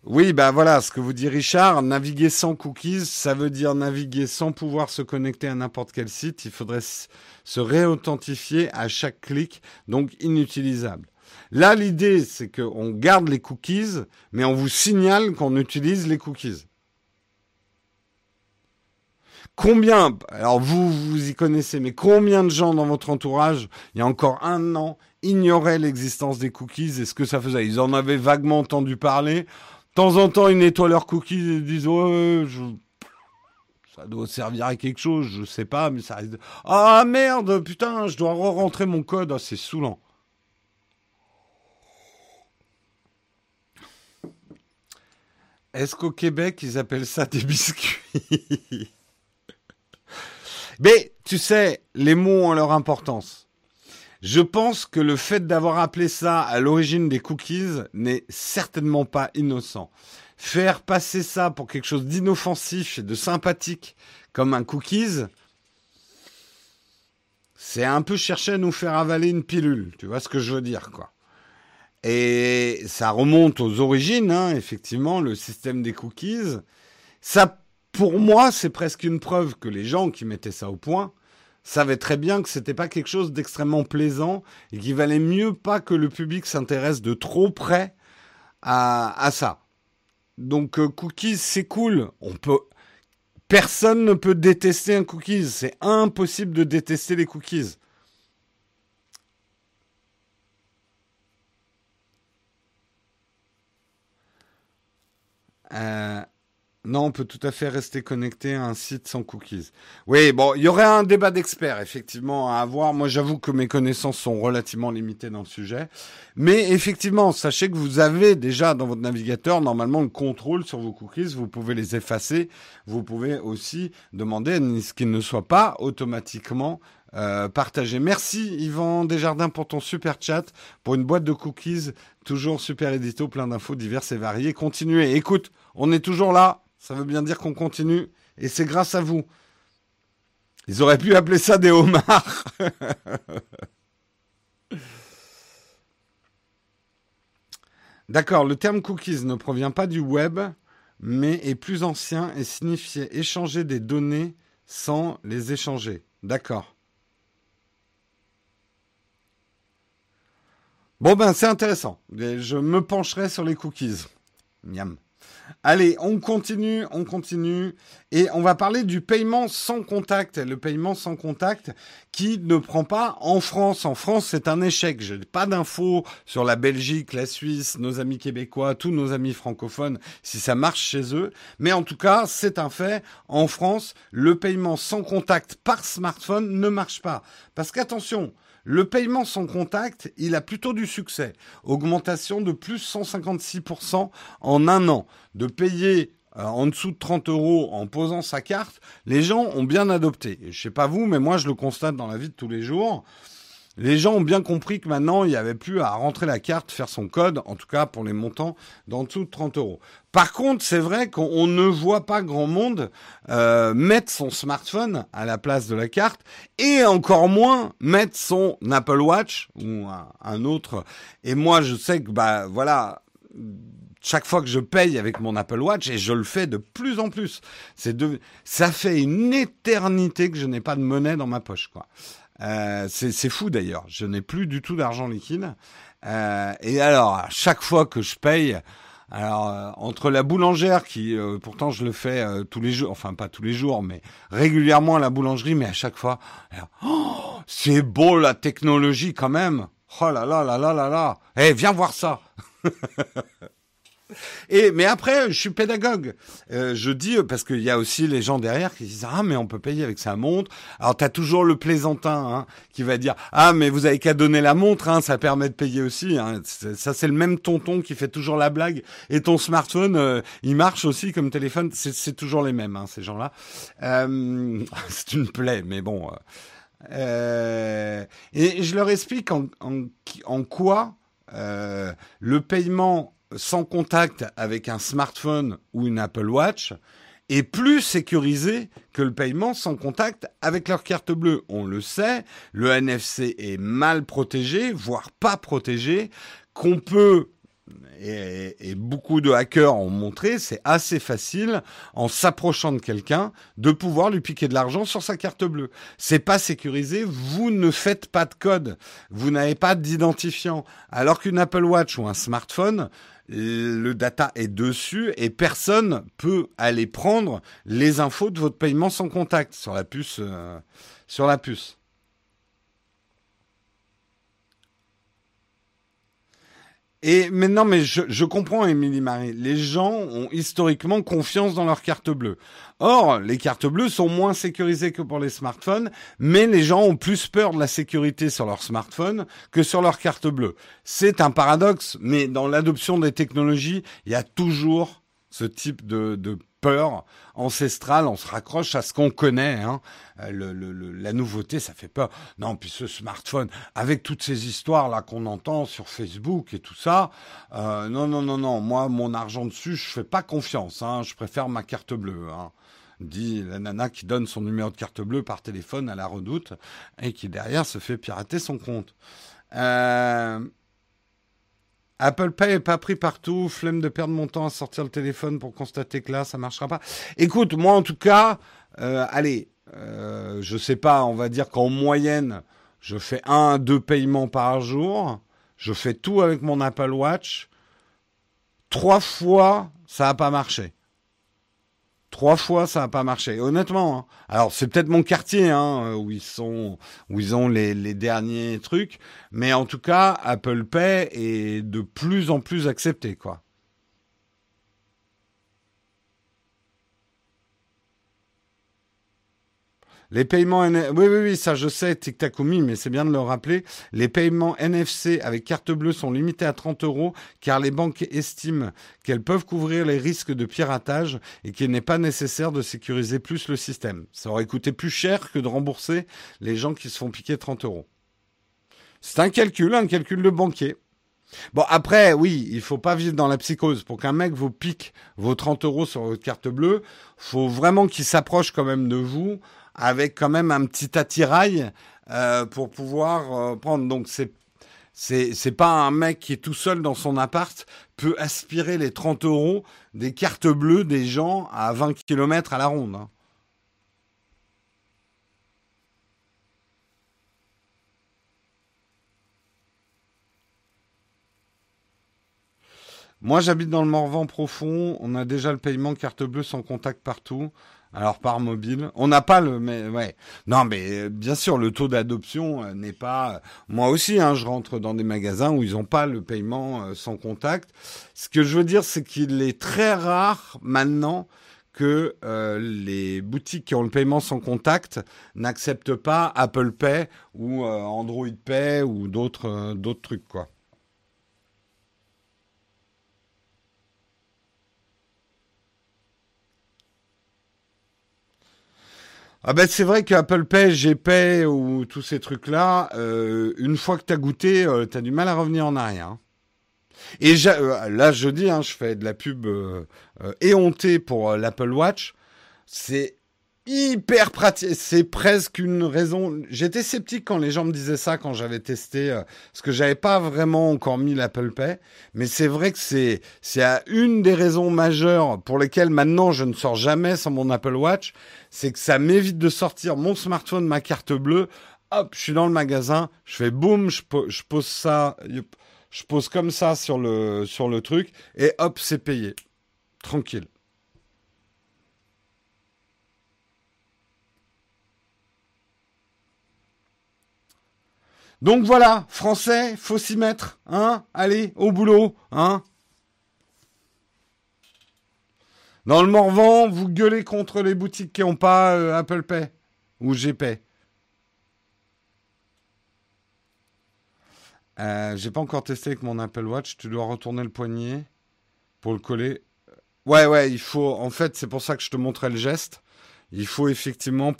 Oui, bah voilà, ce que vous dit Richard, naviguer sans cookies, ça veut dire naviguer sans pouvoir se connecter à n'importe quel site. Il faudrait se réauthentifier à chaque clic, donc inutilisable. Là, l'idée, c'est qu'on garde les cookies, mais on vous signale qu'on utilise les cookies. Combien, alors vous, vous y connaissez, mais combien de gens dans votre entourage, il y a encore un an, ignoraient l'existence des cookies et ce que ça faisait? Ils en avaient vaguement entendu parler. De temps en temps, ils nettoient leurs cookies et disent ouais, ça doit servir à quelque chose, je sais pas, mais ça. Ah merde, putain, je dois re-rentrer mon code, ah, c'est saoulant. Est-ce qu'au Québec, ils appellent ça des biscuits? Mais tu sais, les mots ont leur importance. Je pense que le fait d'avoir appelé ça à l'origine des cookies n'est certainement pas innocent. Faire passer ça pour quelque chose d'inoffensif et de sympathique comme un cookies, c'est un peu chercher à nous faire avaler une pilule. Tu vois ce que je veux dire, quoi? Et ça remonte aux origines, hein, effectivement, le système des cookies. Ça, pour moi, c'est presque une preuve que les gens qui mettaient ça au point savaient très bien que c'était pas quelque chose d'extrêmement plaisant et qu'il valait mieux pas que le public s'intéresse de trop près à, ça. Donc euh, cookies, c'est cool. On peut, personne ne peut détester un cookies. C'est impossible de détester les cookies. Euh, non, on peut tout à fait rester connecté à un site sans cookies. Oui, bon, il y aurait un débat d'experts, effectivement, à avoir. Moi, j'avoue que mes connaissances sont relativement limitées dans le sujet. Mais effectivement, sachez que vous avez déjà dans votre navigateur, normalement, le contrôle sur vos cookies. Vous pouvez les effacer. Vous pouvez aussi demander ce qu'ils ne soient pas automatiquement euh, partagés. Merci Yvan Desjardins pour ton super chat, pour une boîte de cookies, toujours super édito, plein d'infos diverses et variées. Continuez. Écoute, on est toujours là. Ça veut bien dire qu'on continue. Et c'est grâce à vous. Ils auraient pu appeler ça des homards. [LAUGHS] D'accord, le terme cookies ne provient pas du web, mais est plus ancien et signifiait échanger des données sans les échanger. D'accord. Bon ben c'est intéressant. Je me pencherai sur les cookies. Miam. Allez, on continue, on continue. Et on va parler du paiement sans contact. Le paiement sans contact qui ne prend pas en France. En France, c'est un échec. Je n'ai pas d'infos sur la Belgique, la Suisse, nos amis québécois, tous nos amis francophones, si ça marche chez eux. Mais en tout cas, c'est un fait. En France, le paiement sans contact par smartphone ne marche pas. Parce qu'attention, le paiement sans contact, il a plutôt du succès. Augmentation de plus 156% en un an. De payer euh, en dessous de 30 euros en posant sa carte, les gens ont bien adopté. Je sais pas vous, mais moi je le constate dans la vie de tous les jours les gens ont bien compris que maintenant, il n'y avait plus à rentrer la carte, faire son code, en tout cas pour les montants d'en dessous de 30 euros. Par contre, c'est vrai qu'on ne voit pas grand monde euh, mettre son smartphone à la place de la carte et encore moins mettre son Apple Watch ou un, autre. Et moi, je sais que, bah voilà, chaque fois que je paye avec mon Apple Watch, et je le fais de plus en plus, c'est de, ça fait une éternité que je n'ai pas de monnaie dans ma poche, quoi. Euh, c'est fou d'ailleurs. Je n'ai plus du tout d'argent liquide. Euh, et alors, à chaque fois que je paye, alors euh, entre la boulangère qui, pourtant je le fais tous les jours, enfin pas tous les jours, mais régulièrement à la boulangerie, mais à chaque fois, oh, c'est beau la technologie quand même. Oh là là là là là là. Eh, viens voir ça. [LAUGHS] Et mais après, je suis pédagogue. Euh, je dis parce qu'il y a aussi les gens derrière qui disent ah mais on peut payer avec sa montre. Alors tu as toujours le plaisantin hein, qui va dire ah mais vous avez qu'à donner la montre, hein, ça permet de payer aussi. Hein. Ça c'est le même tonton qui fait toujours la blague. Et ton smartphone, euh, il marche aussi comme téléphone. C'est toujours les mêmes ces gens-là. Euh, [LAUGHS] c'est une plaie, mais bon. Euh, et je leur explique en quoi le paiement sans contact avec un smartphone ou une Apple Watch est plus sécurisé que le paiement sans contact avec leur carte bleue. On le sait, le NFC est mal protégé, voire pas protégé, qu'on peut et, beaucoup de hackers ont montré, c'est assez facile, en s'approchant de quelqu'un, de pouvoir lui piquer de l'argent sur sa carte bleue. C'est pas sécurisé, vous ne faites pas de code, vous n'avez pas d'identifiant. Alors qu'une Apple Watch ou un smartphone, le data est dessus et personne peut aller prendre les infos de votre paiement sans contact sur la puce. Euh, sur la puce. Et maintenant, mais je, comprends, Émilie Marie. Les gens ont historiquement confiance dans leur carte bleue. Or, les cartes bleues sont moins sécurisées que pour les smartphones, mais les gens ont plus peur de la sécurité sur leur smartphone que sur leur carte bleue. C'est un paradoxe, mais dans l'adoption des technologies, il y a toujours ce type de, peur ancestrale, on se raccroche à ce qu'on connaît. Hein. Euh, la nouveauté, ça fait peur. Non, puis ce smartphone, avec toutes ces histoires là qu'on entend sur Facebook et tout ça, euh, non, non, non, non. Moi, mon argent dessus, je fais pas confiance. Hein. Je préfère ma carte bleue. Hein. Dit la nana qui donne son numéro de carte bleue par téléphone à la redoute et qui derrière se fait pirater son compte. Euh, Apple Pay est pas pris partout. Flemme de perdre mon temps à sortir le téléphone pour constater que là, ça marchera pas. Écoute, moi en tout cas, euh, allez, euh, je sais pas, on va dire qu'en moyenne, je fais un, deux paiements par jour. Je fais tout avec mon Apple Watch. Trois fois, ça n'a pas marché. Trois fois, ça n'a pas marché. Honnêtement. Hein. Alors, c'est peut-être mon quartier hein, où ils sont, où ils ont les, les, derniers trucs, mais en tout cas, Apple Pay est de plus en plus accepté, quoi. Les paiements, oui, oui, oui, ça je sais, Tic mais c'est bien de le rappeler. Les paiements NFC avec carte bleue sont limités à 30 euros car les banques estiment qu'elles peuvent couvrir les risques de piratage et qu'il n'est pas nécessaire de sécuriser plus le système. Ça aurait coûté plus cher que de rembourser les gens qui se font piquer 30 euros. C'est un calcul, un calcul de banquier. Bon, après, oui, il faut pas vivre dans la psychose. Pour qu'un mec vous pique vos 30 euros sur votre carte bleue, faut vraiment qu'il s'approche quand même de vous avec quand même un petit attirail euh, pour pouvoir euh, prendre. Donc c'est c'est pas un mec qui est tout seul dans son appart peut aspirer les 30 euros des cartes bleues des gens à 20 km à la ronde. Hein. Moi, j'habite dans le Morvan profond. On a déjà le paiement carte bleue sans contact partout. Alors par mobile, on n'a pas le, mais ouais, non, mais euh, bien sûr, le taux d'adoption euh, n'est pas. Euh, moi aussi, hein, je rentre dans des magasins où ils n'ont pas le paiement sans contact. Ce que je veux dire, c'est qu'il est très rare maintenant que les boutiques qui ont le paiement sans contact n'acceptent pas Apple Pay ou Android Pay ou d'autres d'autres trucs quoi. Ah ben c'est vrai qu'Apple Pay, GPay ou tous ces trucs-là, euh, une fois que tu as goûté, euh, tu as du mal à revenir en arrière. Hein. Et euh, là, je dis, hein, je fais de la pub éhontée pour l'Apple Watch. C'est hyper pratique. C'est presque une raison. J'étais sceptique quand les gens me disaient ça quand j'avais testé, parce que j'avais pas vraiment encore mis l'Apple Pay. Mais c'est vrai que c'est c'est une des raisons majeures pour lesquelles maintenant je ne sors jamais sans mon Apple Watch c'est que ça m'évite de sortir mon smartphone, ma carte bleue. Hop, je suis dans le magasin, je fais boum, je, pose ça, je pose comme ça sur le, sur le truc, et hop, c'est payé. Tranquille. Donc voilà, français, faut s'y mettre, hein Allez, au boulot, hein Dans le Morvan, vous gueulez contre les boutiques qui n'ont pas euh, Apple Pay ou GPay. Euh, j'ai pas encore testé avec mon Apple Watch. Tu dois retourner le poignet pour le coller. Ouais, ouais, il faut. En fait, c'est pour ça que je te montrais le geste. Il faut effectivement.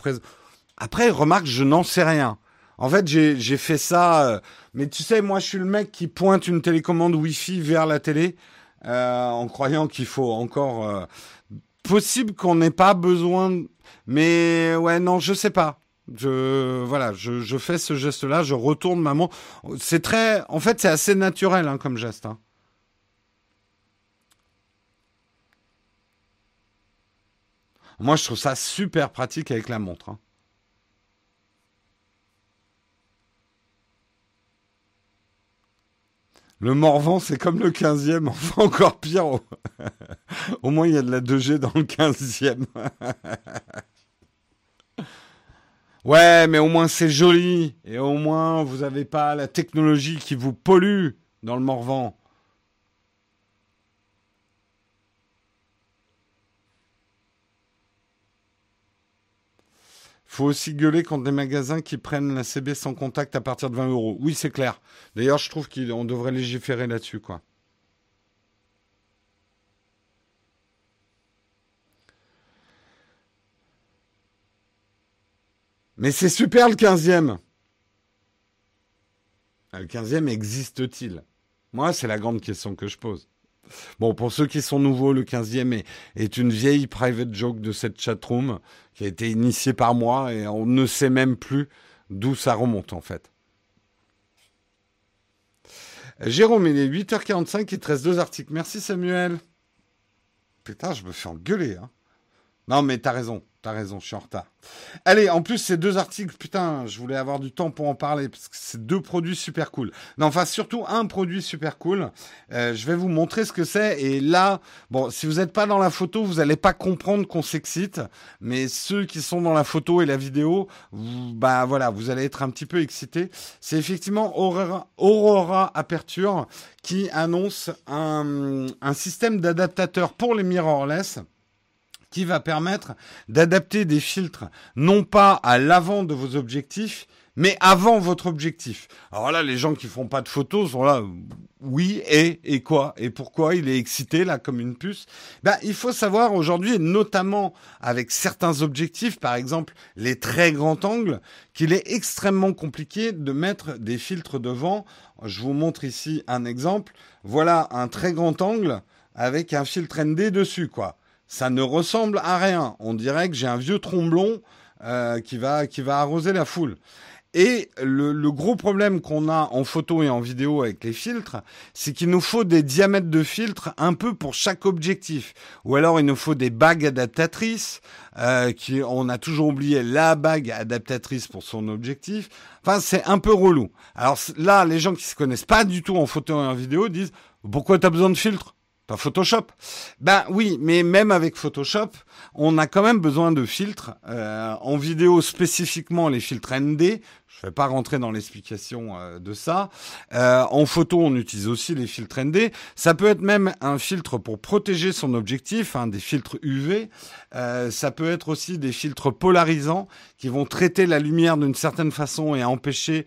Après, remarque, je n'en sais rien. En fait, j'ai fait ça. Euh, mais tu sais, moi, je suis le mec qui pointe une télécommande Wi-Fi vers la télé euh, en croyant qu'il faut encore. Euh, possible qu'on n'ait pas besoin. Mais ouais, non, je sais pas. Je voilà, je, fais ce geste-là, je retourne ma montre. C'est très, en fait, c'est assez naturel hein, comme geste. Hein. Moi, je trouve ça super pratique avec la montre. Hein. Le Morvan, c'est comme le 15e, [LAUGHS] enfin encore pire. [LAUGHS] Au moins, il y a de la 2G dans le 15e. [LAUGHS] ouais, mais au moins c'est joli. Et au moins, vous n'avez pas la technologie qui vous pollue dans le Morvan. Faut aussi gueuler contre des magasins qui prennent la CB sans contact à partir de 20 euros. Oui, c'est clair. D'ailleurs, je trouve qu'on devrait légiférer là-dessus, quoi. Mais c'est super le 15e. Ah, le 15e existe-t-il? Moi, c'est la grande question que je pose. Bon, pour ceux qui sont nouveaux, le 15e est, une vieille private joke de cette chatroom qui a été initiée par moi et on ne sait même plus d'où ça remonte en fait. Jérôme, il est 8h45, il te reste deux articles. Merci Samuel. Putain, je me fais engueuler. Hein. Non, mais t'as raison. T'as raison, je suis en retard. Allez, en plus, ces deux articles, putain, je voulais avoir du temps pour en parler, parce que c'est deux produits super cool. Non, enfin, surtout un produit super cool. Euh, je vais vous montrer ce que c'est. Et là, bon, si vous n'êtes pas dans la photo, vous n'allez pas comprendre qu'on s'excite. Mais ceux qui sont dans la photo et la vidéo, bah voilà, vous allez être un petit peu excités. C'est effectivement Aurora, Aurora Aperture qui annonce un, un système d'adaptateur pour les mirrorless qui va permettre d'adapter des filtres non pas à l'avant de vos objectifs, mais avant votre objectif. Alors là, les gens qui font pas de photos sont là, oui, et, et quoi? Et pourquoi il est excité là comme une puce? Ben, il faut savoir aujourd'hui, notamment avec certains objectifs, par exemple les très grands angles, qu'il est extrêmement compliqué de mettre des filtres devant. Je vous montre ici un exemple. Voilà un très grand angle avec un filtre ND dessus, quoi ça ne ressemble à rien. On dirait que j'ai un vieux tromblon euh, qui, va, qui va arroser la foule. Et le, le gros problème qu'on a en photo et en vidéo avec les filtres, c'est qu'il nous faut des diamètres de filtres un peu pour chaque objectif. Ou alors il nous faut des bagues adaptatrices. Euh, qui, on a toujours oublié la bague adaptatrice pour son objectif. Enfin, c'est un peu relou. Alors là, les gens qui se connaissent pas du tout en photo et en vidéo disent pourquoi tu as besoin de filtres? Pas Photoshop. Ben oui, mais même avec Photoshop, on a quand même besoin de filtres. Euh, en vidéo spécifiquement les filtres ND. Je ne vais pas rentrer dans l'explication euh, de ça. Euh, en photo, on utilise aussi les filtres ND. Ça peut être même un filtre pour protéger son objectif, hein, des filtres UV. ça peut être aussi des filtres polarisants qui vont traiter la lumière d'une certaine façon et empêcher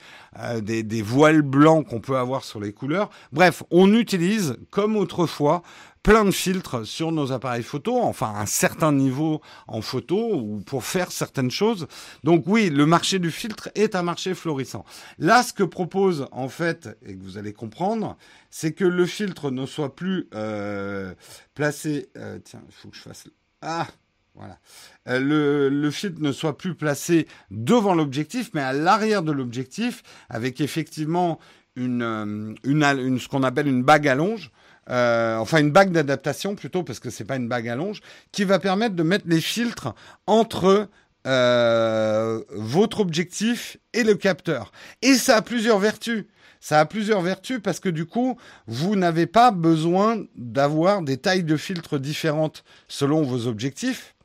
des voiles blancs qu'on peut avoir sur les couleurs. Bref, on utilise, comme autrefois, plein de filtres sur nos appareils photo, enfin un certain niveau en photo ou pour faire certaines choses. Donc oui, le marché du filtre est un marché florissant. Là, ce que propose en fait, et que vous allez comprendre, c'est que le filtre ne soit plus euh, placé. Euh, tiens, il faut que je fasse. Ah, voilà. Euh, le, le, filtre ne soit plus placé devant l'objectif, mais à l'arrière de l'objectif, avec effectivement une, une, une, ce qu'on appelle une bague à longe. Euh, enfin une bague d'adaptation plutôt, parce que c'est pas une bague à longe, qui va permettre de mettre les filtres entre euh, votre objectif et le capteur. Et ça a plusieurs vertus. Ça a plusieurs vertus parce que du coup, vous n'avez pas besoin d'avoir des tailles de filtres différentes selon vos objectifs.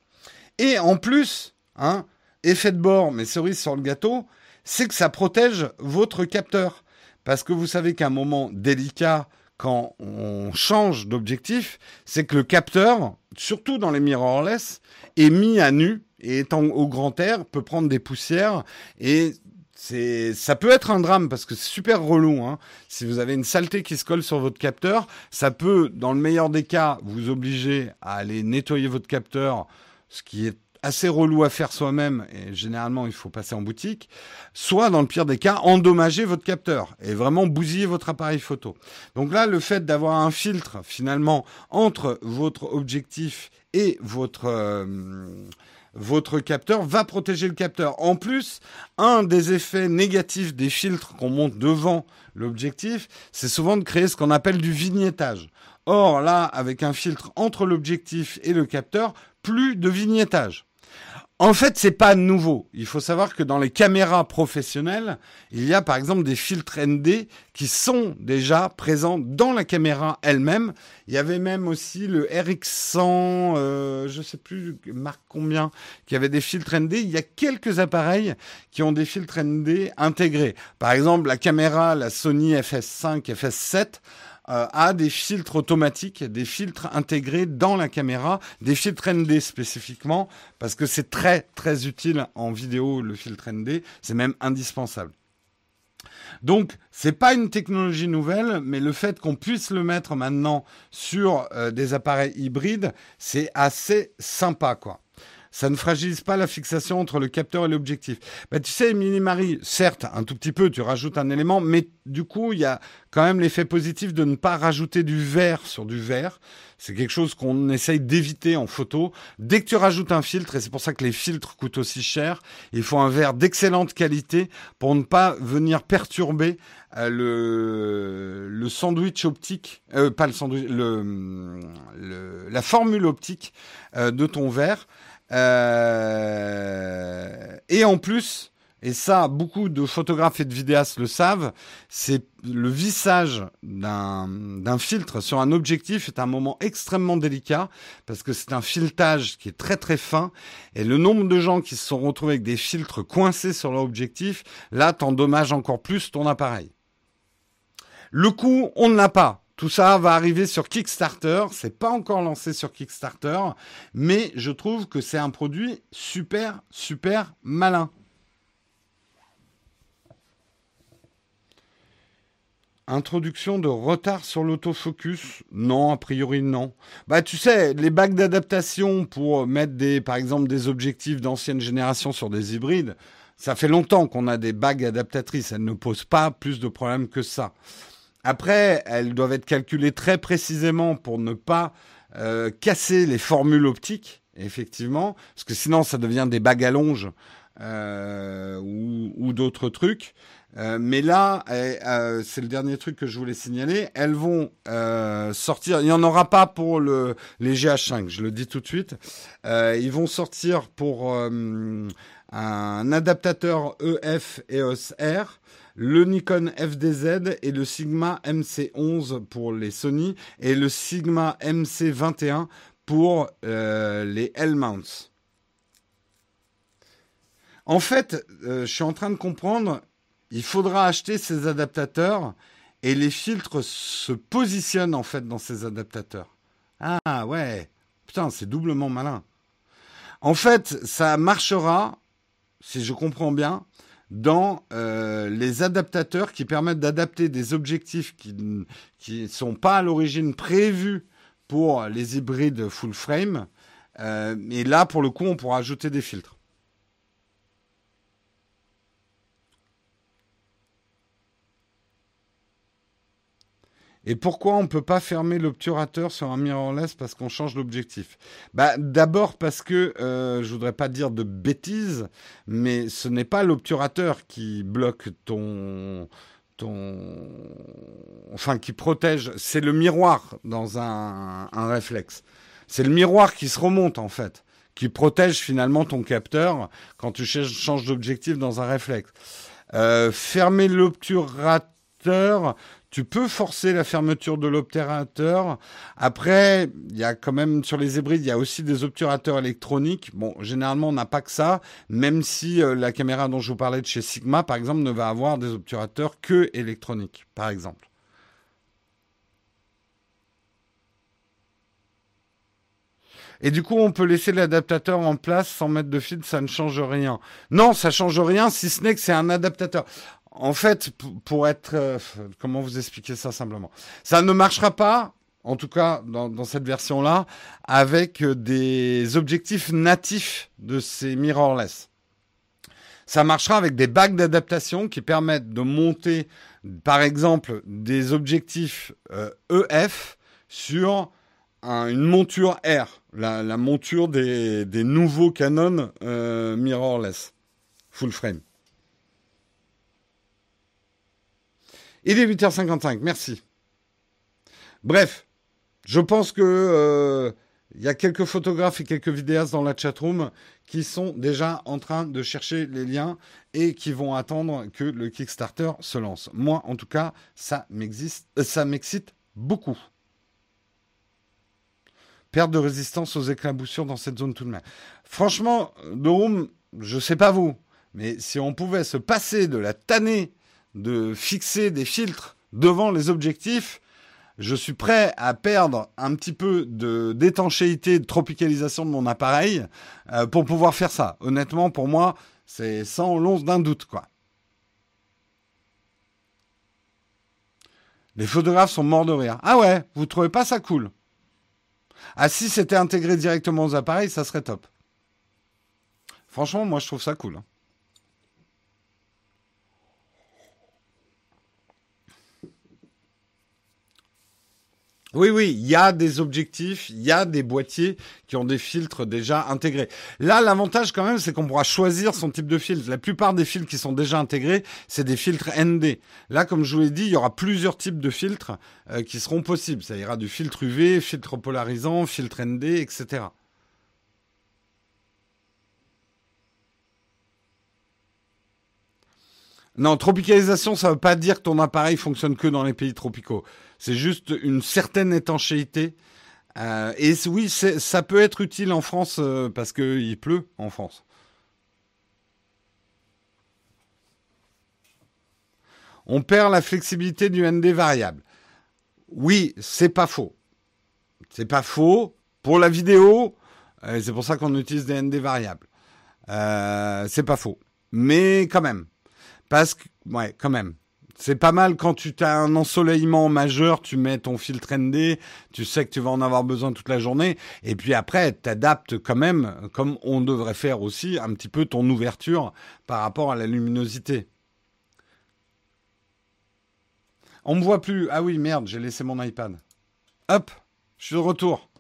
Et en plus, hein, effet de bord, mais cerise sur le gâteau, c'est que ça protège votre capteur. Parce que vous savez qu'à un moment délicat, quand on change d'objectif, c'est que le capteur, surtout dans les mirrorless, est mis à nu et étant au grand air peut prendre des poussières et c'est ça peut être un drame parce que c'est super relou. Hein. Si vous avez une saleté qui se colle sur votre capteur, ça peut, dans le meilleur des cas, vous obliger à aller nettoyer votre capteur, ce qui est assez relou à faire soi-même, et généralement il faut passer en boutique, soit dans le pire des cas, endommager votre capteur et vraiment bousiller votre appareil photo. Donc là, le fait d'avoir un filtre finalement entre votre objectif et votre... Euh, votre capteur va protéger le capteur. En plus, un des effets négatifs des filtres qu'on monte devant l'objectif, c'est souvent de créer ce qu'on appelle du vignettage. Or, là, avec un filtre entre l'objectif et le capteur, plus de vignettage. En fait, c'est pas nouveau. Il faut savoir que dans les caméras professionnelles, il y a par exemple des filtres ND qui sont déjà présents dans la caméra elle-même. Il y avait même aussi le RX100, euh, je sais plus marque combien, qui avait des filtres ND. Il y a quelques appareils qui ont des filtres ND intégrés. Par exemple, la caméra, la Sony FS5, FS7 euh, a des filtres automatiques, des filtres intégrés dans la caméra, des filtres ND spécifiquement, parce que c'est très très utile en vidéo le filtre ND, c'est même indispensable. Donc, c'est pas une technologie nouvelle, mais le fait qu'on puisse le mettre maintenant sur euh, des appareils hybrides, c'est assez sympa, quoi ça ne fragilise pas la fixation entre le capteur et l'objectif. Bah, tu sais, Mini-Marie, certes, un tout petit peu, tu rajoutes un élément, mais du coup, il y a quand même l'effet positif de ne pas rajouter du vert sur du vert. C'est quelque chose qu'on essaye d'éviter en photo. Dès que tu rajoutes un filtre, et c'est pour ça que les filtres coûtent aussi cher, il faut un verre d'excellente qualité pour ne pas venir perturber euh, le, le sandwich optique, euh, pas le sandwich, le, la formule optique euh, de ton verre. Euh, et en plus, et ça, beaucoup de photographes et de vidéastes le savent, c'est le vissage d'un filtre sur un objectif est un moment extrêmement délicat parce que c'est un filetage qui est très très fin et le nombre de gens qui se sont retrouvés avec des filtres coincés sur leur objectif, là, t'endommages encore plus ton appareil. Le coût, on ne l'a pas. Tout ça va arriver sur Kickstarter. C'est pas encore lancé sur Kickstarter, mais je trouve que c'est un produit super, super malin. Introduction de retard sur l'autofocus? Non, a priori non. Bah tu sais, les bacs d'adaptation pour mettre des, par exemple des objectifs d'ancienne génération sur des hybrides, ça fait longtemps qu'on a des bagues adaptatrices. Elles ne posent pas plus de problèmes que ça. Après, elles doivent être calculées très précisément pour ne pas euh, casser les formules optiques, effectivement, parce que sinon ça devient des bagues à euh, ou, d'autres trucs. Euh, mais là, c'est le dernier truc que je voulais signaler. Elles vont sortir. Il n'y en aura pas pour le, les GH5, je le dis tout de suite. ils vont sortir pour un adaptateur EF EOS R le Nikon FDZ et le Sigma MC11 pour les Sony et le Sigma MC21 pour euh, les L-mounts. En fait, euh, je suis en train de comprendre, il faudra acheter ces adaptateurs et les filtres se positionnent en fait dans ces adaptateurs. Ah ouais, putain, c'est doublement malin. En fait, ça marchera, si je comprends bien, dans euh, les adaptateurs qui permettent d'adapter des objectifs qui ne sont pas à l'origine prévus pour les hybrides full frame. Euh, et là, pour le coup, on pourra ajouter des filtres. Et pourquoi on ne peut pas fermer l'obturateur sur un mirrorless parce qu'on change l'objectif? Bah, D'abord parce que, euh, je voudrais pas dire de bêtises, mais ce n'est pas l'obturateur qui bloque ton, ton... Enfin, qui protège, c'est le miroir dans un, un réflexe. C'est le miroir qui se remonte en fait, qui protège finalement ton capteur quand tu changes d'objectif dans un réflexe. Euh, fermer l'obturateur, tu peux forcer la fermeture de l'obturateur. Après, il y a quand même sur les hybrides, il y a aussi des obturateurs électroniques. Bon, généralement, on n'a pas que ça, même si euh, la caméra dont je vous parlais de chez Sigma, par exemple, ne va avoir des obturateurs que électroniques, par exemple. Et du coup, on peut laisser l'adaptateur en place sans mettre de fil, ça ne change rien. Non, ça change rien si ce n'est que c'est un adaptateur. En fait, pour être... Euh, comment vous expliquer ça simplement? Ça ne marchera pas, en tout cas dans, cette version-là, avec euh, des objectifs natifs de ces mirrorless. Ça marchera avec des bagues d'adaptation qui permettent de monter, par exemple, des objectifs EF euh, e sur une monture R, la, monture des, nouveaux Canon mirrorless, full frame. Il est 8h55, merci. Bref, je pense que euh, Il y a quelques photographes et quelques vidéastes dans la chatroom qui sont déjà en train de chercher les liens et qui vont attendre que le Kickstarter se lance. Moi, en tout cas, ça euh, m'excite beaucoup. Perte de résistance aux éclaboussures dans cette zone tout de même. Franchement, Dorum, je sais pas vous, mais si on pouvait se passer de la tannée de fixer des filtres devant les objectifs, je suis prêt à perdre un petit peu de d'étanchéité, de tropicalisation de mon appareil euh, pour pouvoir faire ça. Honnêtement, pour moi, c'est sans l'once d'un doute, quoi. Les photographes sont morts de rire. Ah ouais, vous trouvez pas ça cool? Ah si c'était intégré directement aux appareils, ça serait top. Franchement, moi je trouve ça cool. Hein. Oui, oui, il y a des objectifs, il y a des boîtiers qui ont des filtres déjà intégrés. Là, l'avantage quand même, c'est qu'on pourra choisir son type de filtre. La plupart des filtres qui sont déjà intégrés, c'est des filtres ND. Là, comme je vous l'ai dit, il y aura plusieurs types de filtres euh, qui seront possibles. Ça ira du filtre UV, filtre polarisant, filtre ND, etc. Non, tropicalisation, ça ne veut pas dire que ton appareil fonctionne que dans les pays tropicaux. C'est juste une certaine étanchéité. Euh, et oui, ça peut être utile en France euh, parce qu'il pleut en France. On perd la flexibilité du ND variable. Oui, c'est pas faux. C'est pas faux. Pour la vidéo, euh, c'est pour ça qu'on utilise des ND variables. c'est pas faux. Mais quand même. Parce que, ouais, quand même. C'est pas mal quand tu as un ensoleillement majeur, tu mets ton filtre ND, tu sais que tu vas en avoir besoin toute la journée, et puis après, tu adaptes quand même, comme on devrait faire aussi, un petit peu ton ouverture par rapport à la luminosité. On me voit plus. Ah oui, merde, j'ai laissé mon iPad. Hop, je suis de retour.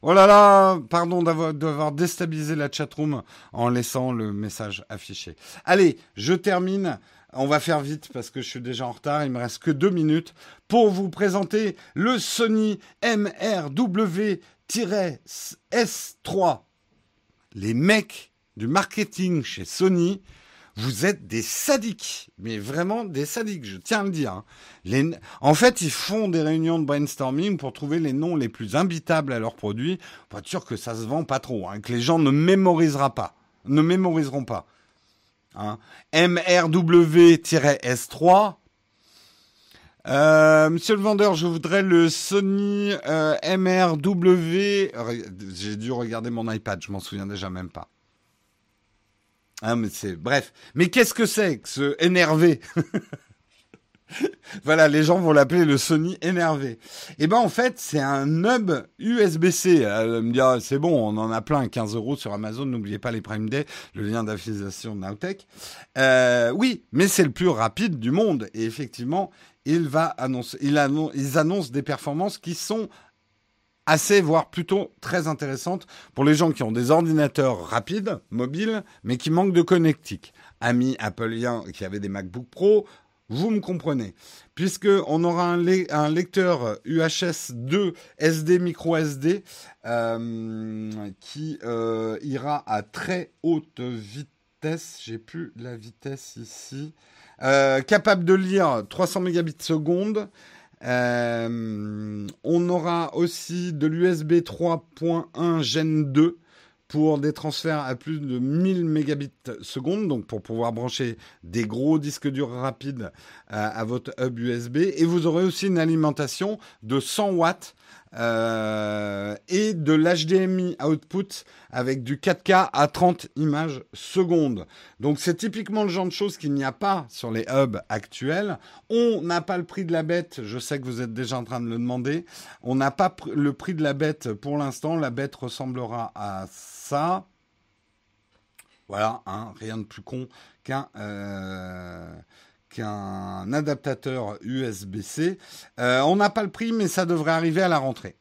Oh là là, pardon d'avoir déstabilisé la chatroom en laissant le message affiché. Allez, je termine. On va faire vite parce que je suis déjà en retard. Il me reste que deux minutes pour vous présenter le Sony MRW-S3. Les mecs du marketing chez Sony vous êtes des sadiques, mais vraiment des sadiques, je tiens à le dire. Hein. En fait, ils font des réunions de brainstorming pour trouver les noms les plus imbitables à leurs produits, pour être sûr que ça se vend pas trop, hein, que les gens ne mémorisera pas, ne mémoriseront pas. Hein. MRW-S3. Euh, monsieur le vendeur, je voudrais le Sony euh, MRW. J'ai dû regarder mon iPad, je m'en souviens déjà même pas. Ah, mais c'est bref. Mais qu'est-ce que c'est que ce énervé? Voilà, les gens vont l'appeler le Sony énervé. Eh ben en fait, c'est un hub USB-C. Me dit ah, c'est bon, on en a plein, 15 euros sur Amazon. N'oubliez pas les Prime Day, le lien d'affiliation de. Euh, oui, mais c'est le plus rapide du monde. Et effectivement, il va annoncer, il ils annoncent des performances qui sont assez, voire plutôt très intéressante pour les gens qui ont des ordinateurs rapides, mobiles, mais qui manquent de connectique. Amis Appleiens qui avaient des MacBook Pro, vous me comprenez. Puisque on aura un, lecteur UHS 2 SD micro SD euh, qui euh, ira à très haute vitesse. J'ai plus la vitesse ici. Euh, capable de lire 300 mégabits seconde. Euh, on aura aussi de l'USB 3.1 Gen 2 pour des transferts à plus de 1000 mégabits seconde, donc pour pouvoir brancher des gros disques durs rapides euh, à votre hub USB. Et vous aurez aussi une alimentation de 100 watts euh, et de l'HDMI output avec du 4K à 30 images secondes. Donc c'est typiquement le genre de choses qu'il n'y a pas sur les hubs actuels. On n'a pas le prix de la bête, je sais que vous êtes déjà en train de le demander. On n'a pas le prix de la bête pour l'instant. La bête ressemblera à ça. Voilà, hein, rien de plus con qu'un euh, qu'un adaptateur USB-C. Euh, on n'a pas le prix, mais ça devrait arriver à la rentrée.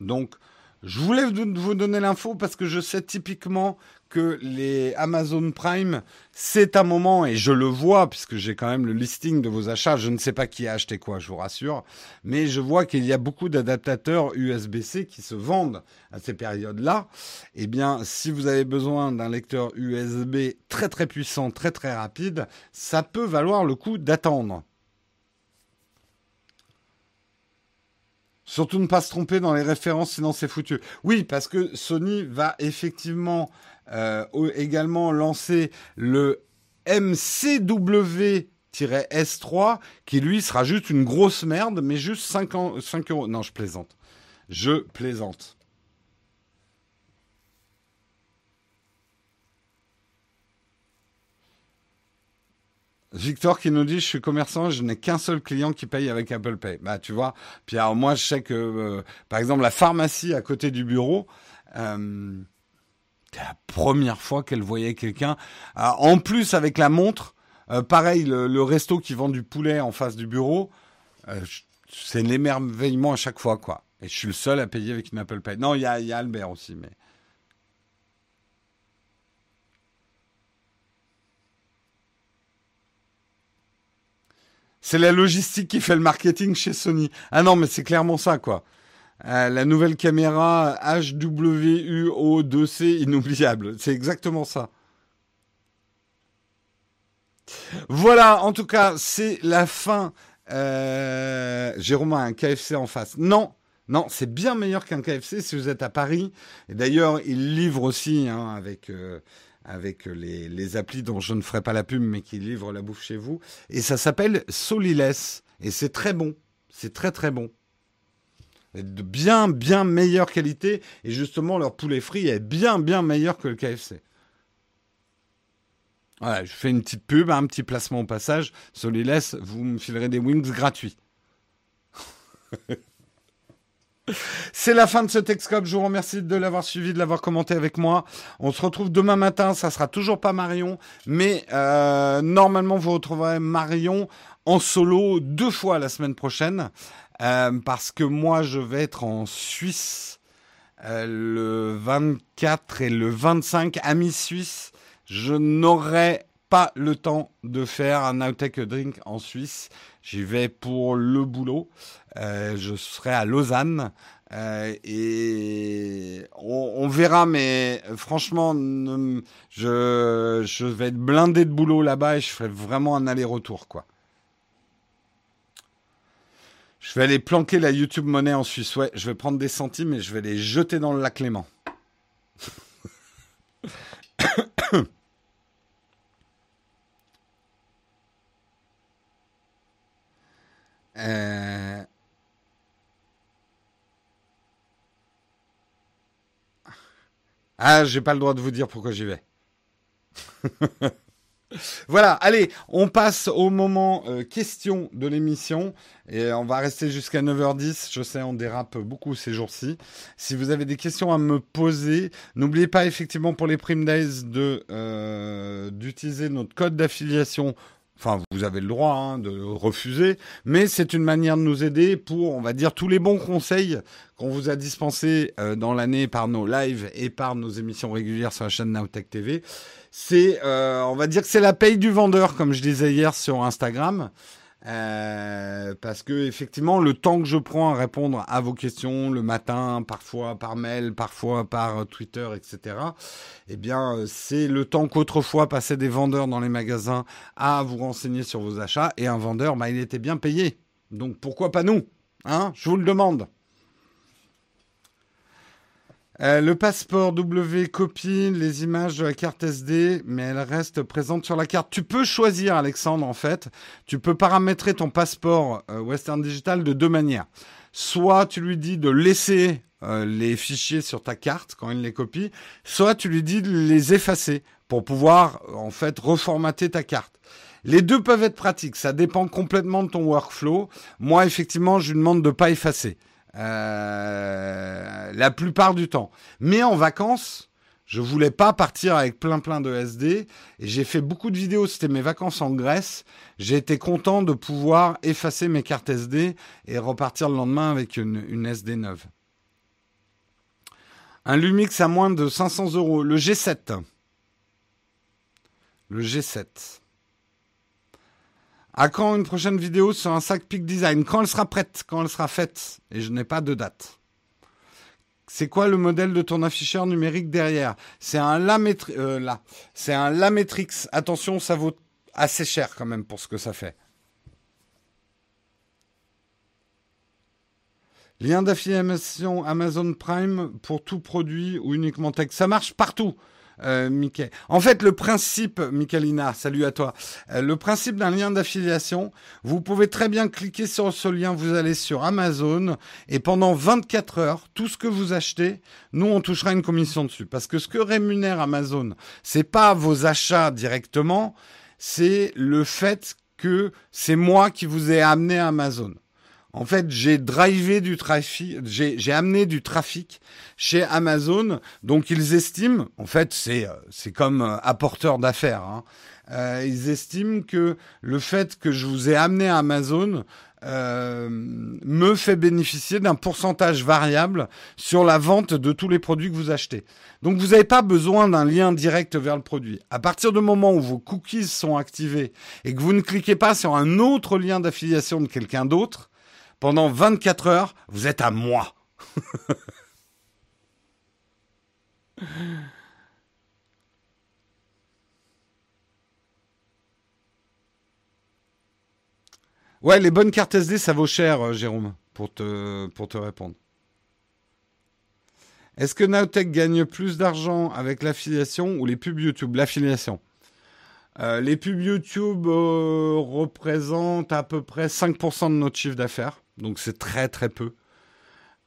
Donc, Je voulais vous donner l'info parce que je sais typiquement que les Amazon Prime, c'est un moment, et je le vois, puisque j'ai quand même le listing de vos achats, je ne sais pas qui a acheté quoi, je vous rassure, mais je vois qu'il y a beaucoup d'adaptateurs USB-C qui se vendent à ces périodes-là. Eh bien, si vous avez besoin d'un lecteur USB très très puissant, très très rapide, ça peut valoir le coup d'attendre. Surtout ne pas se tromper dans les références, sinon c'est foutu. Oui, parce que Sony va effectivement euh, également lancer le MCW-S3, qui lui sera juste une grosse merde, mais juste 5, 5 euros. Non, je plaisante. Je plaisante. Victor qui nous dit je suis commerçant, je n'ai qu'un seul client qui paye avec Apple Pay. Bah tu vois. Puis moi je sais que euh, par exemple la pharmacie à côté du bureau, euh, c'est la première fois qu'elle voyait quelqu'un. en plus avec la montre, euh, pareil le, resto qui vend du poulet en face du bureau, c'est l'émerveillement à chaque fois quoi. Et je suis le seul à payer avec une Apple Pay. Non il y a, y a Albert aussi mais. C'est la logistique qui fait le marketing chez Sony. Ah non, mais c'est clairement ça, quoi. Euh, la nouvelle caméra HWUO2C inoubliable. C'est exactement ça. Voilà, en tout cas, c'est la fin. Euh, Jérôme a un KFC en face. Non, non, c'est bien meilleur qu'un KFC si vous êtes à Paris. Et d'ailleurs, il livre aussi hein, avec euh, avec les, les, applis dont je ne ferai pas la pub, mais qui livrent la bouffe chez vous. Et ça s'appelle Soliless. Et c'est très bon. C'est très très bon. De bien, bien meilleure qualité. Et justement, leur poulet frit est bien, bien meilleur que le KFC. Voilà, je fais une petite pub, un petit placement au passage. Soliless, vous me filerez des wings gratuits. [LAUGHS] C'est la fin de ce Texcope. Je vous remercie de l'avoir suivi, de l'avoir commenté avec moi. On se retrouve demain matin. Ça sera toujours pas Marion, mais euh, normalement vous retrouverez Marion en solo deux fois la semaine prochaine, euh, parce que moi je vais être en Suisse euh, le 24 et le 25 amis suisse. Je n'aurai pas le temps de faire un Outtake Drink en Suisse. J'y vais pour le boulot. Euh, je serai à Lausanne. Euh, et on, verra, mais franchement, je, vais être blindé de boulot là-bas et je ferai vraiment un aller-retour, quoi. Je vais aller planquer la YouTube monnaie en Suisse. Ouais, je vais prendre des centimes et je vais les jeter dans le lac Léman. [COUGHS] euh... Ah, j'ai pas le droit de vous dire pourquoi j'y vais. [LAUGHS] voilà, allez, on passe au moment euh, question de l'émission et on va rester jusqu'à 9h10. Je sais, on dérape beaucoup ces jours-ci. Si vous avez des questions à me poser, n'oubliez pas effectivement pour les Prime Days euh, d'utiliser notre code d'affiliation Enfin, vous avez le droit hein, de refuser, mais c'est une manière de nous aider pour, on va dire, tous les bons conseils qu'on vous a dispensés euh, dans l'année par nos lives et par nos émissions régulières sur la chaîne Nowtech TV. C'est, euh, on va dire que c'est la paye du vendeur, comme je disais hier sur Instagram. Euh, parce que effectivement, le temps que je prends à répondre à vos questions le matin, parfois par mail, parfois par Twitter, etc. Eh bien, c'est le temps qu'autrefois passaient des vendeurs dans les magasins à vous renseigner sur vos achats. Et un vendeur, bah, il était bien payé. Donc pourquoi pas nous Hein? Je vous le demande. Euh, le passeport W copie les images de la carte SD, mais elles restent présentes sur la carte. Tu peux choisir, Alexandre, en fait. Tu peux paramétrer ton passeport euh, Western Digital de deux manières. Soit tu lui dis de laisser euh, les fichiers sur ta carte quand il les copie, soit tu lui dis de les effacer pour pouvoir, en fait, reformater ta carte. Les deux peuvent être pratiques. Ça dépend complètement de ton workflow. Moi, effectivement, je lui demande de pas effacer. Euh, la plupart du temps. Mais en vacances, je voulais pas partir avec plein plein de SD j'ai fait beaucoup de vidéos. C'était mes vacances en Grèce. J'ai été content de pouvoir effacer mes cartes SD et repartir le lendemain avec une, une SD neuve. Un Lumix à moins de 500 euros. Le G7. Le G7. À quand une prochaine vidéo sur un sac Peak Design? Quand elle sera prête, quand elle sera faite? Et je n'ai pas de date. C'est quoi le modèle de ton afficheur numérique derrière? C'est un Lametrix. Euh. C'est un Lametrix. Attention, ça vaut assez cher quand même pour ce que ça fait. Lien d'affiliation Amazon Prime pour tout produit ou uniquement tech. Ça marche partout. Euh, Mickey. En fait, le principe, Michalina, salut à toi. Euh, le principe d'un lien d'affiliation, vous pouvez très bien cliquer sur ce lien, vous allez sur Amazon et pendant 24 heures, tout ce que vous achetez, nous on touchera une commission dessus. Parce que ce que rémunère Amazon, c'est pas vos achats directement, c'est le fait que c'est moi qui vous ai amené à Amazon. En fait, j'ai drivé du trafic, j'ai amené du trafic chez Amazon. Donc, ils estiment, en fait, c'est euh, c'est comme euh, apporteur d'affaires. Hein. Euh, ils estiment que le fait que je vous ai amené à Amazon euh, me fait bénéficier d'un pourcentage variable sur la vente de tous les produits que vous achetez. Donc, vous n'avez pas besoin d'un lien direct vers le produit. À partir du moment où vos cookies sont activés et que vous ne cliquez pas sur un autre lien d'affiliation de quelqu'un d'autre, pendant 24 heures, vous êtes à moi. [LAUGHS] ouais, les bonnes cartes SD, ça vaut cher, euh, Jérôme, pour te, pour te répondre. Est-ce que Nowtech gagne plus d'argent avec l'affiliation ou les pubs YouTube? L'affiliation. Euh, les pubs YouTube euh, représentent à peu près 5% de notre chiffre d'affaires donc c'est très très peu.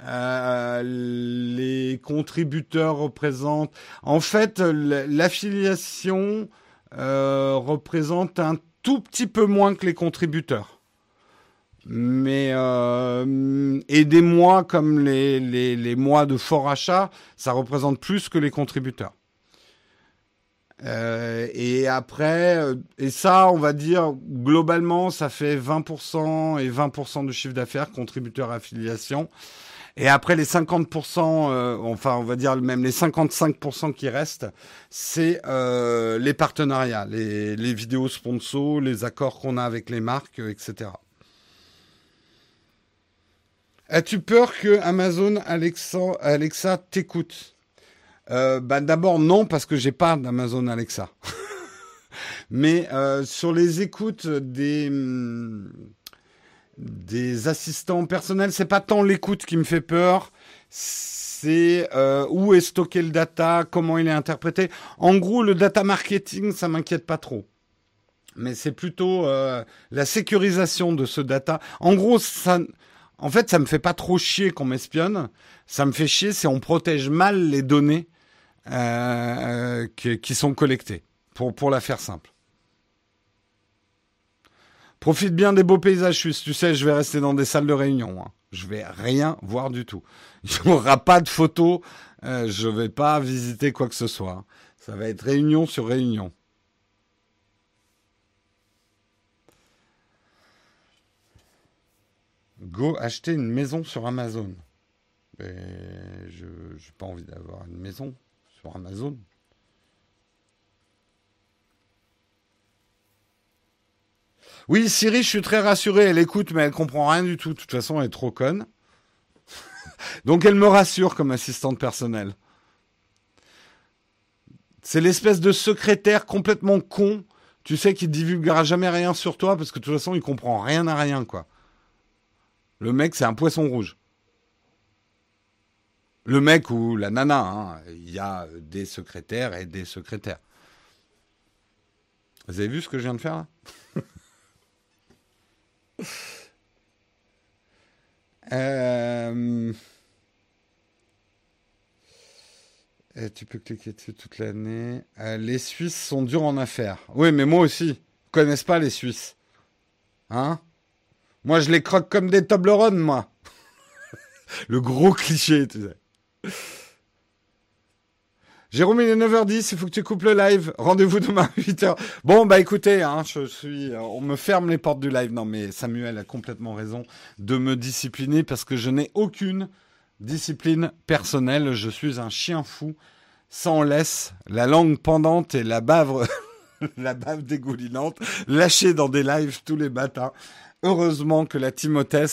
Euh, les contributeurs représentent. En fait, l'affiliation euh, représente un tout petit peu moins que les contributeurs. Mais euh, et des mois comme les, les, les mois de fort achat, ça représente plus que les contributeurs. Euh, et après, euh, et ça, on va dire, globalement, ça fait 20% et 20% de chiffre d'affaires, contributeurs affiliation. Et après, les 50%, euh, enfin, on va dire même les 55% qui restent, c'est les partenariats, les, les vidéos sponsors, les accords qu'on a avec les marques, etc. As-tu peur que Amazon Alexa, Alexa t'écoute? Euh, bah, D'abord, non, parce que j'ai pas d'Amazon Alexa. [LAUGHS] Mais euh, sur les écoutes des, hmm, des assistants personnels, c'est pas tant l'écoute qui me fait peur, c'est euh, où est stocké le data, comment il est interprété. En gros, le data marketing, ça m'inquiète pas trop. Mais c'est plutôt euh, la sécurisation de ce data. En gros, ça, en fait, ça me fait pas trop chier qu'on m'espionne. Ça me fait chier si on protège mal les données euh, qui, sont collectés, pour, pour la faire simple. Profite bien des beaux paysages suisses. Tu sais, je vais rester dans des salles de réunion. Hein. Je vais rien voir du tout. [LAUGHS] Il n'y aura pas de photos. Euh, je vais pas visiter quoi que ce soit. Ça va être réunion sur réunion. Go acheter une maison sur Amazon. je n'ai pas envie d'avoir une maison. Amazon. Oui, Siri, je suis très rassuré. Elle écoute, mais elle comprend rien du tout. De toute façon, elle est trop conne. [LAUGHS] Donc, elle me rassure comme assistante personnelle. C'est l'espèce de secrétaire complètement con, tu sais, qui divulguera jamais rien sur toi parce que de toute façon, il comprend rien à rien, quoi. Le mec, c'est un poisson rouge le mec ou la nana, hein, il y a des secrétaires et des secrétaires. Vous avez vu ce que je viens de faire là? [LAUGHS] Euh, Tu peux cliquer dessus toute l'année. Euh, les Suisses sont durs en affaires. Oui, mais moi aussi. Connaissent pas les Suisses. Hein? Moi, je les croque comme des Toblerones, moi. [LAUGHS] Le gros cliché, tu sais. Jérôme, il est 9h10, il faut que tu coupes le live. Rendez-vous demain à 8h. Bon, bah écoutez, hein, suis, on me ferme les portes du live. Non, mais Samuel a complètement raison de me discipliner parce que je n'ai aucune Discipline personnelle, je suis un chien fou, sans laisse, la langue pendante et la bave, [LAUGHS] la bave dégoulinante, lâchée dans des lives tous les matins. Heureusement que la Timothée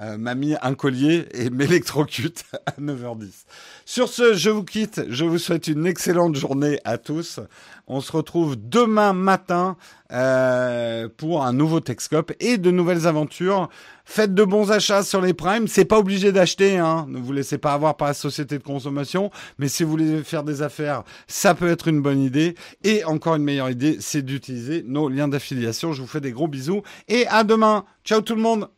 euh, m'a mis un collier et [LAUGHS] m'électrocute à 9h10. Sur ce, je vous quitte. Je vous souhaite une excellente journée à tous. On se retrouve demain matin euh, pour un nouveau Texcope et de nouvelles aventures. Faites de bons achats sur les primes. C'est pas obligé d'acheter. Hein. Ne vous laissez pas avoir par la société de consommation. Mais si vous voulez faire des affaires, ça peut être une bonne idée. Et encore une meilleure idée, c'est d'utiliser nos liens d'affiliation. Je vous fais des gros bisous et à demain. Ciao tout le monde.